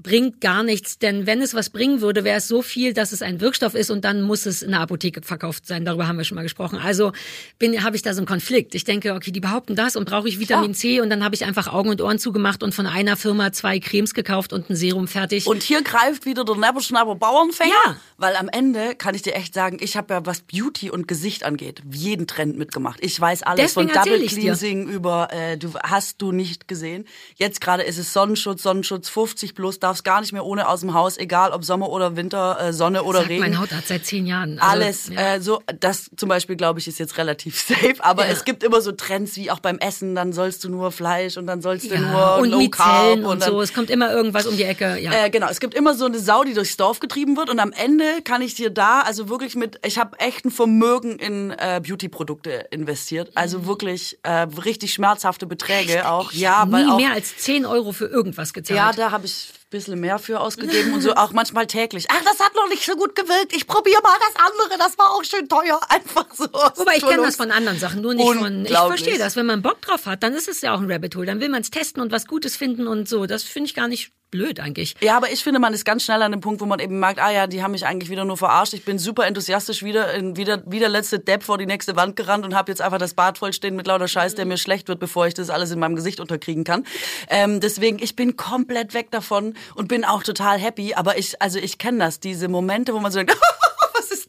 bringt gar nichts, denn wenn es was bringen würde, wäre es so viel, dass es ein Wirkstoff ist und dann muss es in der Apotheke verkauft sein. Darüber haben wir schon mal gesprochen. Also bin habe ich da so einen Konflikt. Ich denke, okay, die behaupten das und brauche ich Vitamin C und dann habe ich einfach Augen und Ohren zugemacht und von einer Firma zwei Cremes gekauft und ein Serum fertig. Und hier greift wieder der Nebelschnapper Bauernfänger, Ja. weil am Ende kann ich dir echt sagen, ich habe ja, was Beauty und Gesicht angeht, jeden Trend mitgemacht. Ich weiß alles Deswegen von Double ich's dir. Cleansing über, äh, du hast du nicht gesehen. Jetzt gerade ist es Sonnenschutz, Sonnenschutz 50 plus, darfst gar nicht mehr ohne aus dem Haus, egal ob Sommer oder Winter, äh, Sonne oder Sagt, Regen. Meine Haut hat seit zehn Jahren. Also, Alles, ja. äh, so, das zum Beispiel, glaube ich, ist jetzt relativ safe, aber Ja. es gibt immer so Trends wie auch beim Essen, dann sollst du nur Fleisch und dann sollst du ja, nur und Low Carb und, dann, so. Es kommt immer irgendwas um die Ecke. Ja. äh, genau, es gibt immer so eine Sau, die durchs Dorf getrieben wird und am Ende kann ich dir da, also wirklich mit, ich habe echt ein Vermögen in äh, Beauty-Produkte investiert, also wirklich äh, richtig schmerzhafte Beträge auch. Ja, weil Nie auch, mehr als 10 Euro für irgendwas gezahlt. ja, da habe ich bisschen mehr für ausgegeben und so auch manchmal täglich. Ach, das hat noch nicht so gut gewirkt. Ich probiere mal das andere, das war auch schön teuer. Einfach so. Wobei ich kenne das von anderen Sachen, nur nicht von. Ich verstehe das. Wenn man Bock drauf hat, dann ist es ja auch ein Rabbit Hole. Dann will man es testen und was Gutes finden und so. Das finde ich gar nicht blöd eigentlich. Ja, aber ich finde, man ist ganz schnell an dem Punkt, wo man eben merkt, ah ja, die haben mich eigentlich wieder nur verarscht. Ich bin super enthusiastisch wieder in wieder wie der letzte Depp vor die nächste Wand gerannt und habe jetzt einfach das Bad vollstehen mit lauter Scheiß, der mir schlecht wird, bevor ich das alles in meinem Gesicht unterkriegen kann. Ähm, deswegen, ich bin komplett weg davon und bin auch total happy. Aber ich, also ich kenne das, diese Momente, wo man so denkt,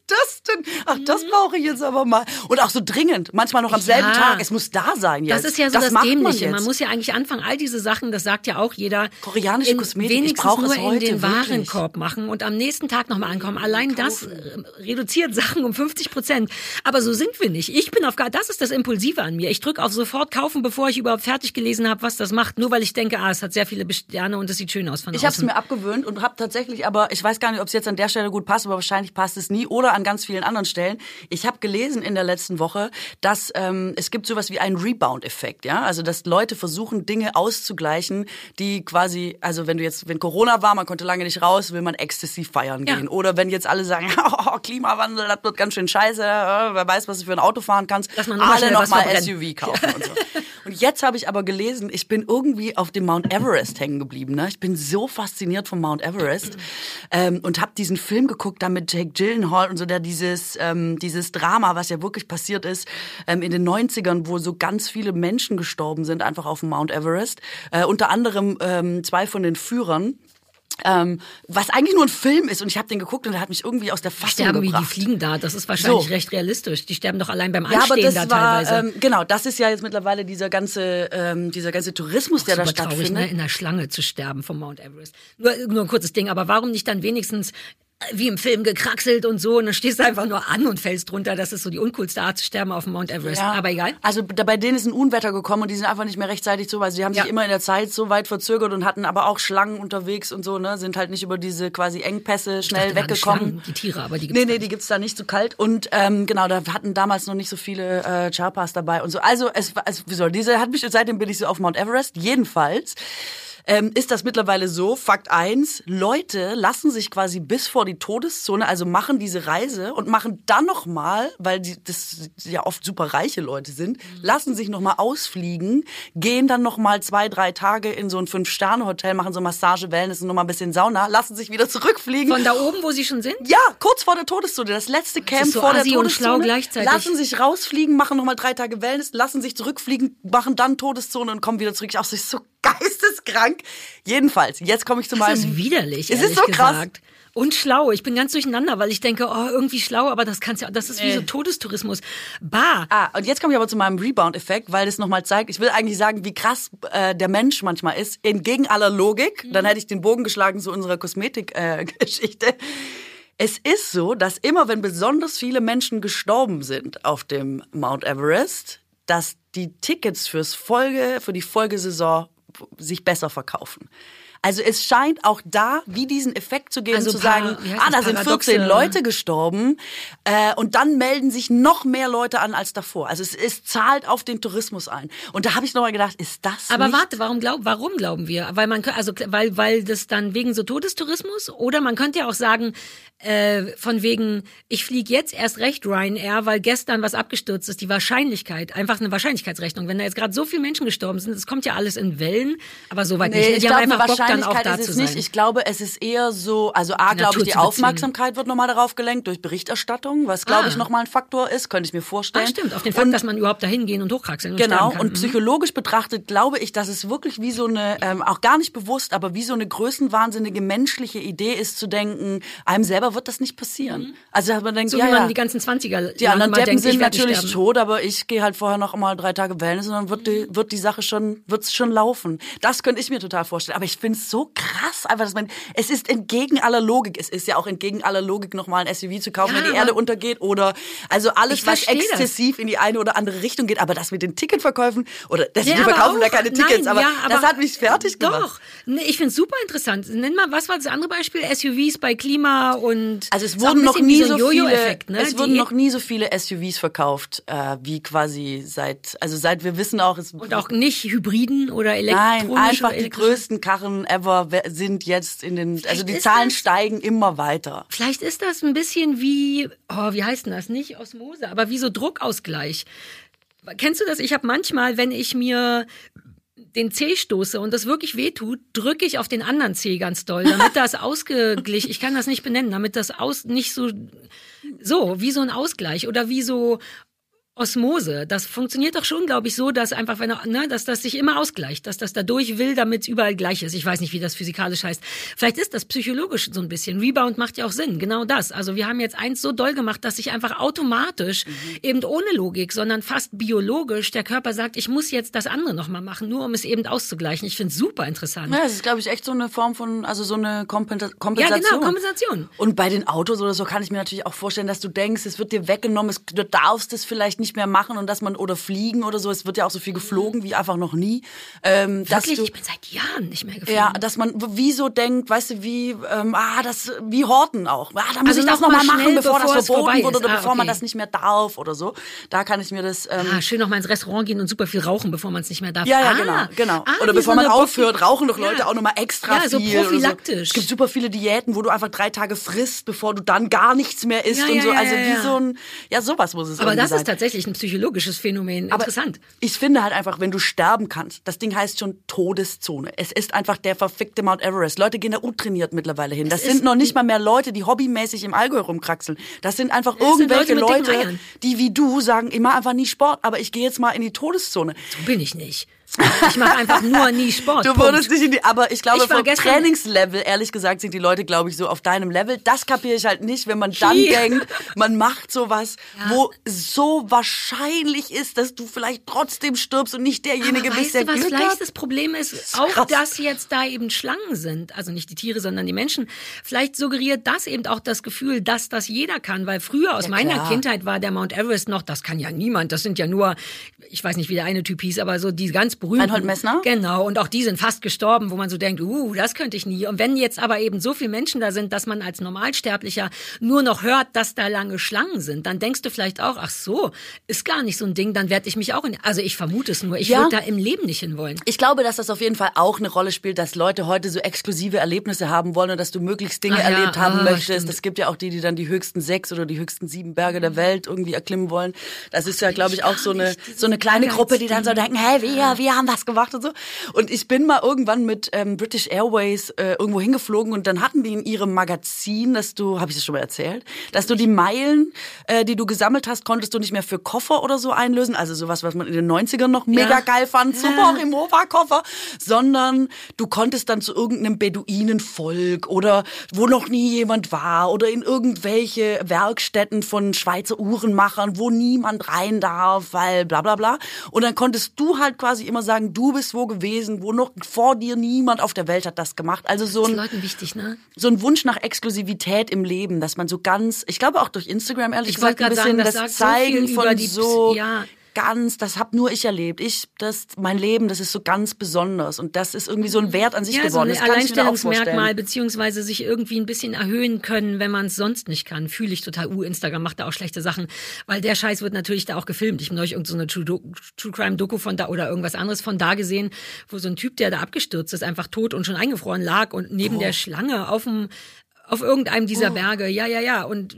das denn? Ach, das brauche ich jetzt aber mal. Und auch so dringend. Manchmal noch am selben Ja. Tag. Es muss da sein jetzt. Das ist ja so das, man Dämliche. jetzt. Man, muss ja eigentlich anfangen, all diese Sachen, das sagt ja auch jeder, Koreanische in, Kosmetik, ich wenigstens brauche nur es heute, in den wirklich. Warenkorb machen und am nächsten Tag nochmal ankommen. Allein das äh, reduziert Sachen um 50 Prozent. Aber so sind wir nicht. Ich bin auf gar, das ist das Impulsive an mir. Ich drücke auf sofort kaufen, bevor ich überhaupt fertig gelesen habe, was das macht. Nur weil ich denke, ah, es hat sehr viele Sterne und es sieht schön aus von Ich habe es mir abgewöhnt und habe tatsächlich, aber ich weiß gar nicht, ob es jetzt an der Stelle gut passt, aber wahrscheinlich passt es nie oder an ganz vielen anderen Stellen. Ich habe gelesen in der letzten Woche, dass ähm, es gibt sowas wie einen Rebound-Effekt, ja, also dass Leute versuchen Dinge auszugleichen, die quasi, also wenn du jetzt, wenn Corona war, man konnte lange nicht raus, will man Ecstasy feiern Ja. gehen oder wenn jetzt alle sagen, oh, Klimawandel, das wird ganz schön scheiße, äh, wer weiß, was du für ein Auto fahren kannst, alle schnell noch was mal verbrennen. SUV kaufen und so. Und jetzt habe ich aber gelesen, ich bin irgendwie auf dem Mount Everest hängen geblieben. Ne? Ich bin so fasziniert vom Mount Everest ähm, und habe diesen Film geguckt, da mit Jake Gyllenhaal und so, der dieses ähm, dieses Drama, was ja wirklich passiert ist ähm, in den 90ern, wo so ganz viele Menschen gestorben sind, einfach auf dem Mount Everest. Äh, unter anderem ähm, zwei von den Führern. Ähm, was eigentlich nur ein Film ist und ich habe den geguckt und der hat mich irgendwie aus der Fassung sterben wie gebracht. die fliegen da. Das ist wahrscheinlich So. recht realistisch. Die sterben doch allein beim Ja, aber Anstehen das da war teilweise. ähm, genau, das ist ja jetzt mittlerweile dieser ganze ähm, dieser ganze Tourismus, der da Super traurig, stattfindet. ne? in der Schlange zu sterben vom Mount Everest. Nur, nur ein kurzes Ding, aber warum nicht dann wenigstens wie im Film gekraxelt und so und dann stehst du einfach nur an und fällst runter. Das ist so die uncoolste Art zu sterben auf dem Mount Everest. Aber egal. Also bei denen ist ein Unwetter gekommen und die sind einfach nicht mehr rechtzeitig so, also die haben Ja. sich immer in der Zeit so weit verzögert und hatten aber auch Schlangen unterwegs und so, ne, sind halt nicht über diese quasi Engpässe schnell dachte weggekommen. Schlangen, die Tiere, aber die gibt's Nee, nee, die gibt's da nicht so kalt und ähm, genau, da hatten damals noch nicht so viele äh, Charpas dabei und so. Also es, es wieso, diese hat mich seitdem bin ich so auf Mount Everest jedenfalls. Ähm, ist das mittlerweile so, Fakt eins: Leute lassen sich quasi bis vor die Todeszone, also machen diese Reise und machen dann nochmal, weil die, das ja oft super reiche Leute sind, lassen sich nochmal ausfliegen, gehen dann nochmal zwei, drei Tage in so ein Fünf-Sterne-Hotel, machen so Massage, Wellness und nochmal ein bisschen Sauna, lassen sich wieder zurückfliegen. Von da oben, wo sie schon sind? Ja, kurz vor der Todeszone, das letzte Camp ist so vor der assi und schlau Todeszone. gleichzeitig. Lassen sich rausfliegen, machen nochmal drei Tage Wellness, lassen sich zurückfliegen, machen dann Todeszone und kommen wieder zurück. Ich auch so, so geisteskrank. Jedenfalls, jetzt komme ich zu Das meinem... ist widerlich, Es ist so krass. gesagt. Und schlau. Ich bin ganz durcheinander, weil ich denke, oh, irgendwie schlau, aber das kann's ja, das ist wie so Todestourismus. Bah. Ah, und jetzt komme ich aber zu meinem Rebound-Effekt, weil das nochmal zeigt, ich will eigentlich sagen, wie krass äh, der Mensch manchmal ist, entgegen aller Logik. Dann hätte ich den Bogen geschlagen zu unserer Kosmetik-Geschichte. es ist so, dass immer, wenn besonders viele Menschen gestorben sind auf dem Mount Everest, dass die Tickets fürs Folge, für die Folgesaison sich besser verkaufen. Also es scheint auch da wie diesen Effekt zu geben, Also zu sagen, ah, da sind paradoxe- 14 Leute gestorben äh, und dann melden sich noch mehr Leute an als davor. Also es, es zahlt auf den Tourismus ein. Und da habe ich nochmal gedacht, ist das Aber warte, warum, glaub, warum glauben wir? Weil man also weil weil das dann wegen so Todestourismus oder man könnte ja auch sagen äh, von wegen ich fliege jetzt erst recht Ryanair, weil gestern was abgestürzt ist. Die Wahrscheinlichkeit, einfach eine Wahrscheinlichkeitsrechnung. Wenn da jetzt gerade so viele Menschen gestorben sind, es kommt ja alles in Wellen, aber soweit Nee, nicht. ich Die glaube, haben eine einfach Bock dann auch da ist es nicht. sein. Ich glaube, es ist eher so, also A, Die glaube ich, die beziehen. Aufmerksamkeit wird nochmal darauf gelenkt durch Berichterstattung, was, glaube Ah. ich, nochmal ein Faktor ist, könnte ich mir vorstellen. Ah, stimmt, auf den Fakt, Und- dass man überhaupt dahin gehen und hochkraxeln und Genau, und Mhm. psychologisch betrachtet glaube ich, dass es wirklich wie so eine, ähm, auch gar nicht bewusst, aber wie so eine größenwahnsinnige menschliche Idee ist zu denken, einem selber wird das nicht passieren. Also dass man denkt, Mhm. so ja, wie man ja, die ganzen 20er die anderen Deppen denkt, sind natürlich sterben. tot, aber ich gehe halt vorher noch mal drei Tage Wellness und dann wird die, wird die Sache schon, wird's schon laufen. Das könnte ich mir total vorstellen. Aber ich finde so krass, einfach, dass man, es ist entgegen aller Logik. Es ist ja auch entgegen aller Logik, nochmal ein SUV zu kaufen, Ja, wenn die aber- Erde untergeht oder, also alles, was versteh das. exzessiv in die eine oder andere Richtung geht. Aber das mit den Ticketverkäufen, oder, das, Ja, die aber verkaufen da auch- keine Tickets, nein, aber, ja, das hat mich fertig gemacht. Doch, nee, ich finde es super interessant. Nenn mal, was war das andere Beispiel? SUVs bei Klima und Also es wurden noch nie so ein viele, ne? es wurden Die- noch nie so viele SUVs verkauft, äh, wie quasi seit, also seit wir wissen auch, es und auch nicht Hybriden oder Nein, elektronische. einfach die größten Karren ever we- sind jetzt in den, also die Zahlen das- steigen immer weiter. Vielleicht ist das ein bisschen wie, oh, wie heißt denn das? Nicht Osmose, aber wie so Druckausgleich. Kennst du das? Ich habe manchmal, wenn ich mir den Zeh stoße und das wirklich wehtut, drücke ich auf den anderen Zeh ganz doll, damit das ausgeglichen, ich kann das nicht benennen, damit das aus, nicht so, so, wie so ein Ausgleich oder wie so, Osmose. Das funktioniert doch schon, glaube ich, so, dass einfach, wenn er, ne, dass das sich immer ausgleicht, dass das dadurch will, damit es überall gleich ist. Ich weiß nicht, wie das physikalisch heißt. Vielleicht ist das psychologisch so ein bisschen. Rebound macht ja auch Sinn. Genau das. Also wir haben jetzt eins so doll gemacht, dass sich einfach automatisch, mhm. eben ohne Logik, sondern fast biologisch der Körper sagt, ich muss jetzt das andere nochmal machen, nur um es eben auszugleichen. Ich finde es super interessant. Ja, das ist, glaube ich, echt so eine Form von, also so eine Kompensa Kompensation. Ja, genau, Kompensation. Und bei den Autos oder so kann ich mir natürlich auch vorstellen, dass du denkst, es wird dir weggenommen, es, du darfst es vielleicht nicht mehr machen und dass man oder fliegen oder so. Es wird ja auch so viel geflogen wie einfach noch nie. Ähm, Wirklich? Du, ich bin seit Jahren nicht mehr geflogen. Ja, dass man wie so denkt, weißt du, wie ähm, ah das wie Horten auch. Ah, da muss also ich das noch mal machen, bevor, bevor das verboten wird oder ah, bevor okay. man das nicht mehr darf oder so. Da kann ich mir das. Ähm, ah, schön noch mal ins Restaurant gehen und super viel rauchen, bevor man es nicht mehr darf. Ja, ja, genau, ah, genau. Ah, oder bevor so man aufhört, rauchen doch Leute ja. auch noch mal extra ja, so viel. prophylaktisch. So. Es gibt super viele Diäten, wo du einfach drei Tage frisst, bevor du dann gar nichts mehr isst ja, und so. also wie so ein ja sowas muss es. Aber das sein. ist tatsächlich ein psychologisches Phänomen. Aber Interessant. Ich finde halt einfach, wenn du sterben kannst, das Ding heißt schon Todeszone. Es ist einfach der verfickte Mount Everest. Leute gehen da untrainiert mittlerweile hin. Das es sind noch nicht mal mehr Leute, die hobbymäßig im Allgäu rumkraxeln. Das sind einfach das irgendwelche sind Leute, Leute die wie du sagen, ich mache einfach nie Sport, aber ich gehe jetzt mal in die Todeszone. So bin ich nicht. Ich mache einfach nur nie Sport. Du würdest nicht in die, aber ich glaube, ich vom Trainingslevel, ehrlich gesagt, sind die Leute, glaube ich, so auf deinem Level. Das kapiere ich halt nicht, wenn man dann Hier. denkt, man macht sowas, ja. wo so wahrscheinlich ist, dass du vielleicht trotzdem stirbst und nicht derjenige aber bist, der du, was Glück vielleicht hat. das Problem ist, das ist auch, krass. dass jetzt da eben Schlangen sind, also nicht die Tiere, sondern die Menschen. Vielleicht suggeriert das eben auch das Gefühl, dass das jeder kann, weil früher aus ja, meiner klar. Kindheit war der Mount Everest noch, das kann ja niemand, das sind ja nur, ich weiß nicht, wie der eine Typ hieß, aber so die ganz berühmten. Reinhold Messner? Genau, und auch die sind fast gestorben, wo man so denkt, uh, das könnte ich nie. Und wenn jetzt aber eben so viele Menschen da sind, dass man als Normalsterblicher nur noch hört, dass da lange Schlangen sind, dann denkst du vielleicht auch, ach so, ist gar nicht so ein Ding, dann werde ich mich auch in, also ich vermute es nur, ich ja. würde da im Leben nicht hinwollen. Ich glaube, dass das auf jeden Fall auch eine Rolle spielt, dass Leute heute so exklusive Erlebnisse haben wollen und dass du möglichst Dinge ah, erlebt ja, haben ah, möchtest. Es gibt ja auch die, die dann die höchsten sechs oder die höchsten sieben Berge der Welt irgendwie erklimmen wollen. Das ist ja, glaube ich, auch so eine, so eine kleine Gruppe, die dann so denken, hey, wir, wir haben was gemacht und so. Und ich bin mal irgendwann mit ähm, British Airways äh, irgendwo hingeflogen und dann hatten die in ihrem Magazin, dass du, habe ich das schon mal erzählt, dass du die Meilen, äh, die du gesammelt hast, konntest du nicht mehr für Koffer oder so einlösen, also sowas, was man in den 90ern noch mega ja. geil fand, super Rimowa-Koffer, sondern du konntest dann zu irgendeinem Beduinenvolk oder wo noch nie jemand war oder in irgendwelche Werkstätten von Schweizer Uhrenmachern, wo niemand rein darf, weil bla bla bla. Und dann konntest du halt quasi immer sagen, du bist wo gewesen, wo noch vor dir niemand auf der Welt hat das gemacht. Also so ein, Leuten wichtig, ne? so ein Wunsch nach Exklusivität im Leben, dass man so ganz, ich glaube auch durch Instagram ehrlich ich gesagt ein bisschen sagen, das, das Zeigen so von so ja ganz, das hab nur ich erlebt. Ich, das, mein Leben, das ist so ganz besonders und das ist irgendwie so ein Wert an sich ja, geworden. So ein Alleinstellungsmerkmal beziehungsweise sich irgendwie ein bisschen erhöhen können, wenn man es sonst nicht kann. Fühle ich total. Uh, Instagram macht da auch schlechte Sachen, weil der Scheiß wird natürlich da auch gefilmt. Ich habe neulich irgendeine so True, True Crime Doku von da oder irgendwas anderes von da gesehen, wo so ein Typ, der da abgestürzt ist, einfach tot und schon eingefroren lag und neben oh. der Schlange auf dem auf irgendeinem dieser oh. Berge. Ja, ja, ja. Und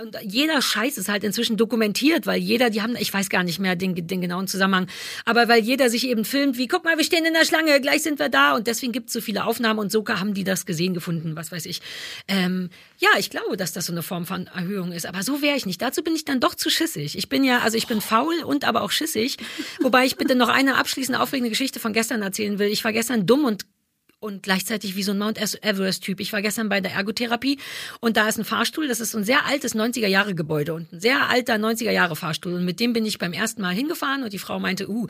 und jeder Scheiß ist halt inzwischen dokumentiert, weil jeder, die haben, ich weiß gar nicht mehr den, den genauen Zusammenhang, aber weil jeder sich eben filmt, wie, guck mal, wir stehen in der Schlange, gleich sind wir da und deswegen gibt es so viele Aufnahmen und so haben die das gesehen gefunden, was weiß ich. Ähm, ja, ich glaube, dass das so eine Form von Erhöhung ist, aber so wäre ich nicht. Dazu bin ich dann doch zu schissig. Ich bin ja, also ich bin faul und aber auch schissig, wobei ich bitte noch eine abschließende aufregende Geschichte von gestern erzählen will. Ich war gestern dumm und und gleichzeitig wie so ein Mount Everest-Typ. Ich war gestern bei der Ergotherapie und da ist ein Fahrstuhl, das ist so ein sehr altes 90er-Jahre-Gebäude und ein sehr alter 90er-Jahre-Fahrstuhl. Und mit dem bin ich beim ersten Mal hingefahren und die Frau meinte, uh,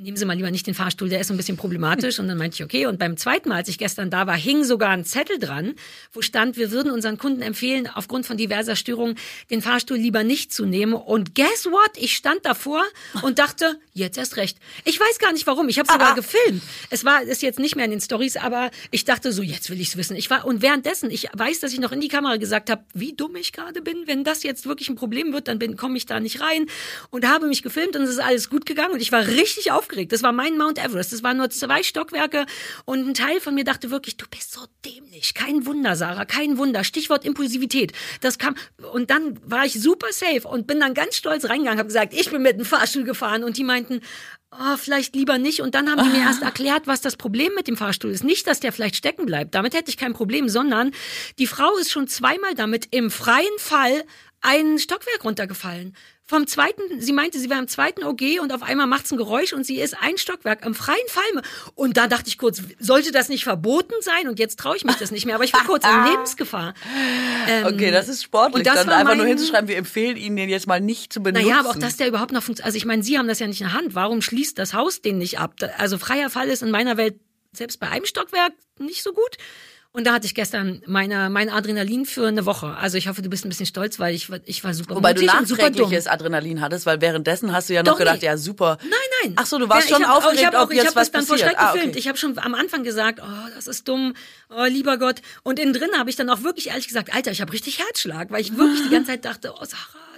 nehmen Sie mal lieber nicht den Fahrstuhl, der ist so ein bisschen problematisch. Und dann meinte ich, okay. Und beim zweiten Mal, als ich gestern da war, hing sogar ein Zettel dran, wo stand, wir würden unseren Kunden empfehlen, aufgrund von diverser Störungen den Fahrstuhl lieber nicht zu nehmen. Und guess what? Ich stand davor und dachte, jetzt erst recht. Ich weiß gar nicht warum. Ich habe sogar gefilmt. Es war ist jetzt nicht mehr in den Stories, aber ich dachte so, jetzt will ich's wissen. Ich war und währenddessen, ich weiß, dass ich noch in die Kamera gesagt habe, wie dumm ich gerade bin. Wenn das jetzt wirklich ein Problem wird, dann komme ich da nicht rein und habe mich gefilmt und es ist alles gut gegangen und ich war richtig auf aufgeregt. Das war mein Mount Everest. Das waren nur zwei Stockwerke und ein Teil von mir dachte wirklich, du bist so dämlich. Kein Wunder, Sarah, kein Wunder. Stichwort Impulsivität. Das kam und dann war ich super safe und bin dann ganz stolz reingegangen, habe gesagt, ich bin mit dem Fahrstuhl gefahren und die meinten, oh, vielleicht lieber nicht. Und dann haben die mir erst erklärt, was das Problem mit dem Fahrstuhl ist. Nicht, dass der vielleicht stecken bleibt. Damit hätte ich kein Problem, sondern die Frau ist schon zweimal damit im freien Fall ein Stockwerk runtergefallen vom zweiten, sie meinte, sie war im zweiten OG und auf einmal macht's ein Geräusch und sie ist ein Stockwerk am freien Fall. Und da dachte ich kurz, sollte das nicht verboten sein? Und jetzt traue ich mich das nicht mehr. Aber ich war kurz in Lebensgefahr. Ähm, Okay, das ist sportlich. und das dann einfach nur mein- hinzuschreiben, wir empfehlen Ihnen den jetzt mal nicht zu benutzen. Naja, aber auch, dass der überhaupt noch funktioniert. Also ich meine, Sie haben das ja nicht in der Hand. Warum schließt das Haus den nicht ab? Also freier Fall ist in meiner Welt selbst bei einem Stockwerk nicht so gut. Und da hatte ich gestern meine, mein Adrenalin für eine Woche. Also ich hoffe, du bist ein bisschen stolz, weil ich, war- ich war super Wobei du nachträgliches Adrenalin hattest, weil währenddessen hast du ja noch Doch, gedacht, nee. ja super. Nein, nein. Ach so, du warst Ja, schon hab, aufgeregt, ich hab auch, jetzt ich hab was dann vor passiert. Schreck Ah, gefilmt. okay. Ich habe schon am Anfang gesagt, oh, das ist dumm, oh, lieber Gott. Und innen drin habe ich dann auch wirklich ehrlich gesagt, Alter, ich habe richtig Herzschlag, weil ich wirklich die ganze Zeit dachte, oh Sarah,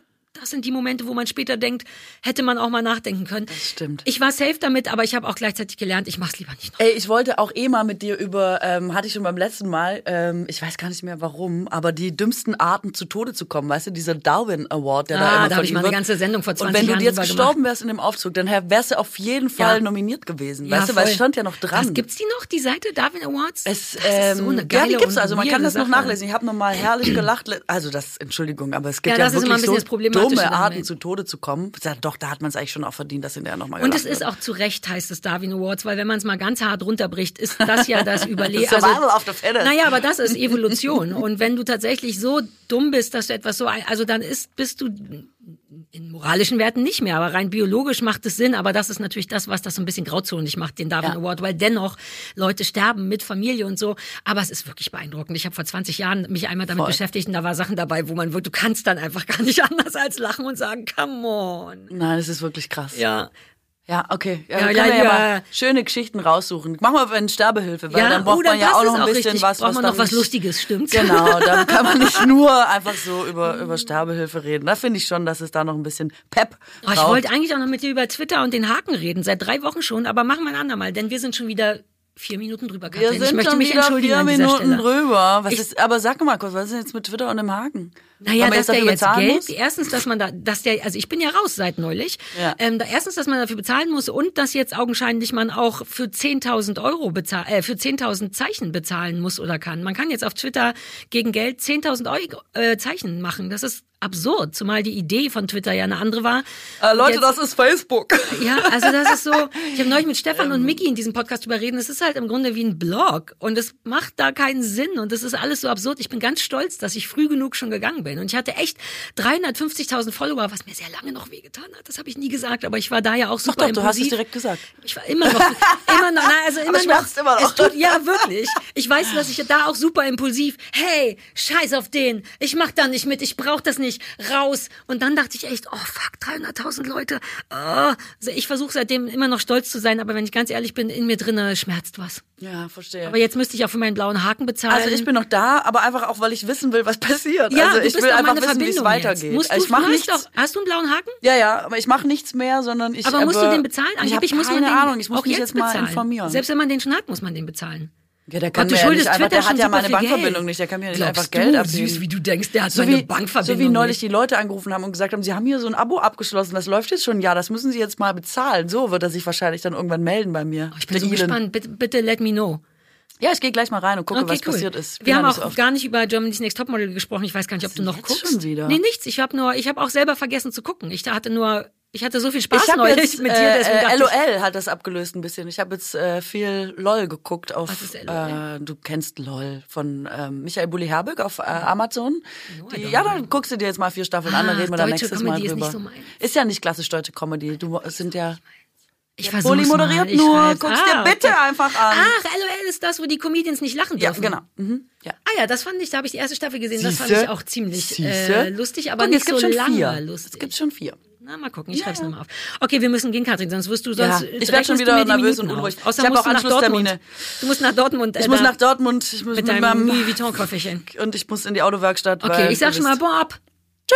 das sind die Momente, wo man später denkt, hätte man auch mal nachdenken können. Das stimmt. Ich war safe damit, aber ich habe auch gleichzeitig gelernt, ich mach's lieber nicht noch. Ey, ich wollte auch eh mal mit dir über, ähm, hatte ich schon beim letzten Mal, ähm, ich weiß gar nicht mehr warum, aber die dümmsten Arten zu Tode zu kommen, weißt du, dieser Darwin Award, der da Ah, immer da hab ich mal eine ganze Sendung vor 20 Und wenn du Jahren jetzt drüber gestorben wärst in dem Aufzug, dann wärst du auf jeden Fall Ja. nominiert gewesen, Ja, weißt du, weil es stand ja noch dran. Was, gibt's die noch, die Seite Darwin Awards? Es, das ähm, ist so eine ja, geile die gibt's und also. Man kann das noch Sache. nachlesen. Ich habe nochmal herrlich gelacht. Also das, Entschuldigung, aber es gibt Ja, ja, das ist immer ein wirklich bisschen so das Problematische dumme damit. Arten zu Tode zu kommen. Ja, doch, da hat man es eigentlich schon auch verdient, dass hinterher nochmal Und es ist wird. auch zu Recht, heißt es Darwin Awards, weil wenn man es mal ganz hart runterbricht, ist das ja das Überleben. Survival of the fittest. Naja, aber das ist Evolution. Und wenn du tatsächlich so dumm bist, dass du etwas so, also dann ist, bist du in moralischen Werten nicht mehr, aber rein biologisch macht es Sinn. Aber das ist natürlich das, was das so ein bisschen grauzonig macht, den Darwin Ja. Award, weil dennoch Leute sterben mit Familie und so. Aber es ist wirklich beeindruckend. Ich habe vor 20 Jahren mich einmal damit Voll. beschäftigt und da war Sachen dabei, wo man, du kannst dann einfach gar nicht anders als lachen und sagen, come on. Nein, das ist wirklich krass. Ja. Ja, okay. Ja, Ja, ja, ja, wir mal schöne Geschichten raussuchen. Machen wir eine Sterbehilfe, weil dann braucht oder man ja auch noch ein bisschen richtig. was, Braucht was man dann noch was Lustiges, stimmt's? Genau, dann kann man nicht nur einfach so über, über Sterbehilfe reden. Da finde ich schon, dass es da noch ein bisschen Pep Oh, ich braucht. wollte eigentlich auch noch mit dir über Twitter und den Haken reden, seit drei Wochen schon, aber machen wir ein andermal, denn wir sind schon wieder vier Minuten drüber, Wir Katrin. sind ich möchte schon mich wieder entschuldigen vier Minuten drüber. Was Ich- ist, aber sag mal kurz, was ist denn jetzt mit Twitter und dem Haken? Naja, dass der jetzt Geld, muss? erstens, dass man da, dass der, also ich bin ja raus seit neulich. Ja. Ähm, da, erstens, dass man dafür bezahlen muss und dass jetzt augenscheinlich man auch für 10.000 Euro bezahlen, äh, für 10.000 Zeichen bezahlen muss oder kann. Man kann jetzt auf Twitter gegen Geld 10.000 Euro äh, Zeichen machen. Das ist absurd, zumal die Idee von Twitter ja eine andere war. Äh, Leute, Jetzt- das ist Facebook. Ja, also das ist so, ich habe neulich mit Stefan und Miki in diesem Podcast drüber reden, es ist halt im Grunde wie ein Blog und es macht da keinen Sinn und es ist alles so absurd. Ich bin ganz stolz, dass ich früh genug schon gegangen bin und ich hatte echt 350.000 Follower, was mir sehr lange noch wehgetan hat. Das habe ich nie gesagt, aber ich war da ja auch Doch, super doch, du hast es impulsiv. direkt gesagt. Ich war immer noch, immer noch, na, also immer noch. immer noch. Es tut, ja, wirklich. Ich weiß, dass ich da auch super impulsiv, hey, scheiß auf den, ich mach da nicht mit, ich brauch das nicht, raus. Und dann dachte ich echt, oh fuck, 300.000 Leute. Oh. Also ich versuche seitdem immer noch stolz zu sein, aber wenn ich ganz ehrlich bin, in mir drinne schmerzt was. Ja, verstehe. Aber jetzt müsste ich auch für meinen blauen Haken bezahlen. also ich bin noch da, aber einfach auch, weil ich wissen will, was passiert. ja, also du ich bist will doch einfach wissen, wie es weitergeht. Musst du, ich du hast nichts. doch, hast du einen blauen Haken? Ja, ja, aber ich mache nichts mehr, sondern ich. Aber musst du aber- den bezahlen? Ich habe keine den Ahnung. Ich muss mich jetzt jetzt mal informieren. Selbst wenn man den schon hat, muss man den bezahlen. ja, der kann Gott, du mir ja nicht einfach, der hat ja meine Bankverbindung Geld. nicht, der kann mir nicht Glaubst einfach du, Geld abnehmen. süß, wie du denkst, der hat so meine wie, Bankverbindung so wie neulich die Leute angerufen haben und gesagt haben, sie haben hier so ein Abo abgeschlossen, das läuft jetzt schon Jahr, das müssen sie jetzt mal bezahlen. So wird er sich wahrscheinlich dann irgendwann melden bei mir. Oh, Ich bin so Elon. gespannt. Bitte, bitte let me know. Ja, ich gehe gleich mal rein und gucke, was passiert ist. Wir haben auch gar nicht über Germany's Next Topmodel gesprochen. Ich weiß gar nicht, ob du noch guckst. schon wieder? Nee, nichts. Ich habe nur, ich habe auch selber vergessen zu gucken. Ich hatte nur, ich hatte so viel Spaß Ich neulich jetzt mit dir. äh, deswegen äh, LOL hat das abgelöst ein bisschen. Ich habe jetzt äh, viel LOL geguckt auf. Was ist LOL? Äh, du kennst LOL von ähm, Michael Bulli Herbig auf äh, Amazon. No, Die, ja, dann guckst du dir jetzt mal vier Staffeln an, dann Ah, reden wir deutsche nächstes Mal Comedy ist drüber. nicht so ist ja nicht klassisch deutsche Comedy. Du es sind ja. Ich, ich Bulli versuch's moderiert mal. Ich nur. Guck's ah, dir bitte okay. einfach an. Ach, LOL ist das, wo die Comedians nicht lachen ja, dürfen. genau. Mhm. Ja. Ah ja, das fand ich, da habe ich die erste Staffel gesehen. Das fand Siehste? ich auch ziemlich Siehste? äh, lustig, aber Guck, nicht so schon lange vier. lustig. Es gibt schon vier. Na, mal gucken, ich schreib's nochmal auf. Okay, wir müssen gehen, Katrin, sonst wirst du Ja, sonst. ich äh, werd schon wieder nervös und unruhig. auf. Außer Ich hab musst auch du nach Dortmund. Anschlusstermine. Du musst nach Dortmund. Ich äh, muss da nach Dortmund. Ich muss mit mit deinem Louis Vuitton-Kofferchen. und ich muss in die Autowerkstatt. Okay, ich sag schon mal Bon ab. Tschö.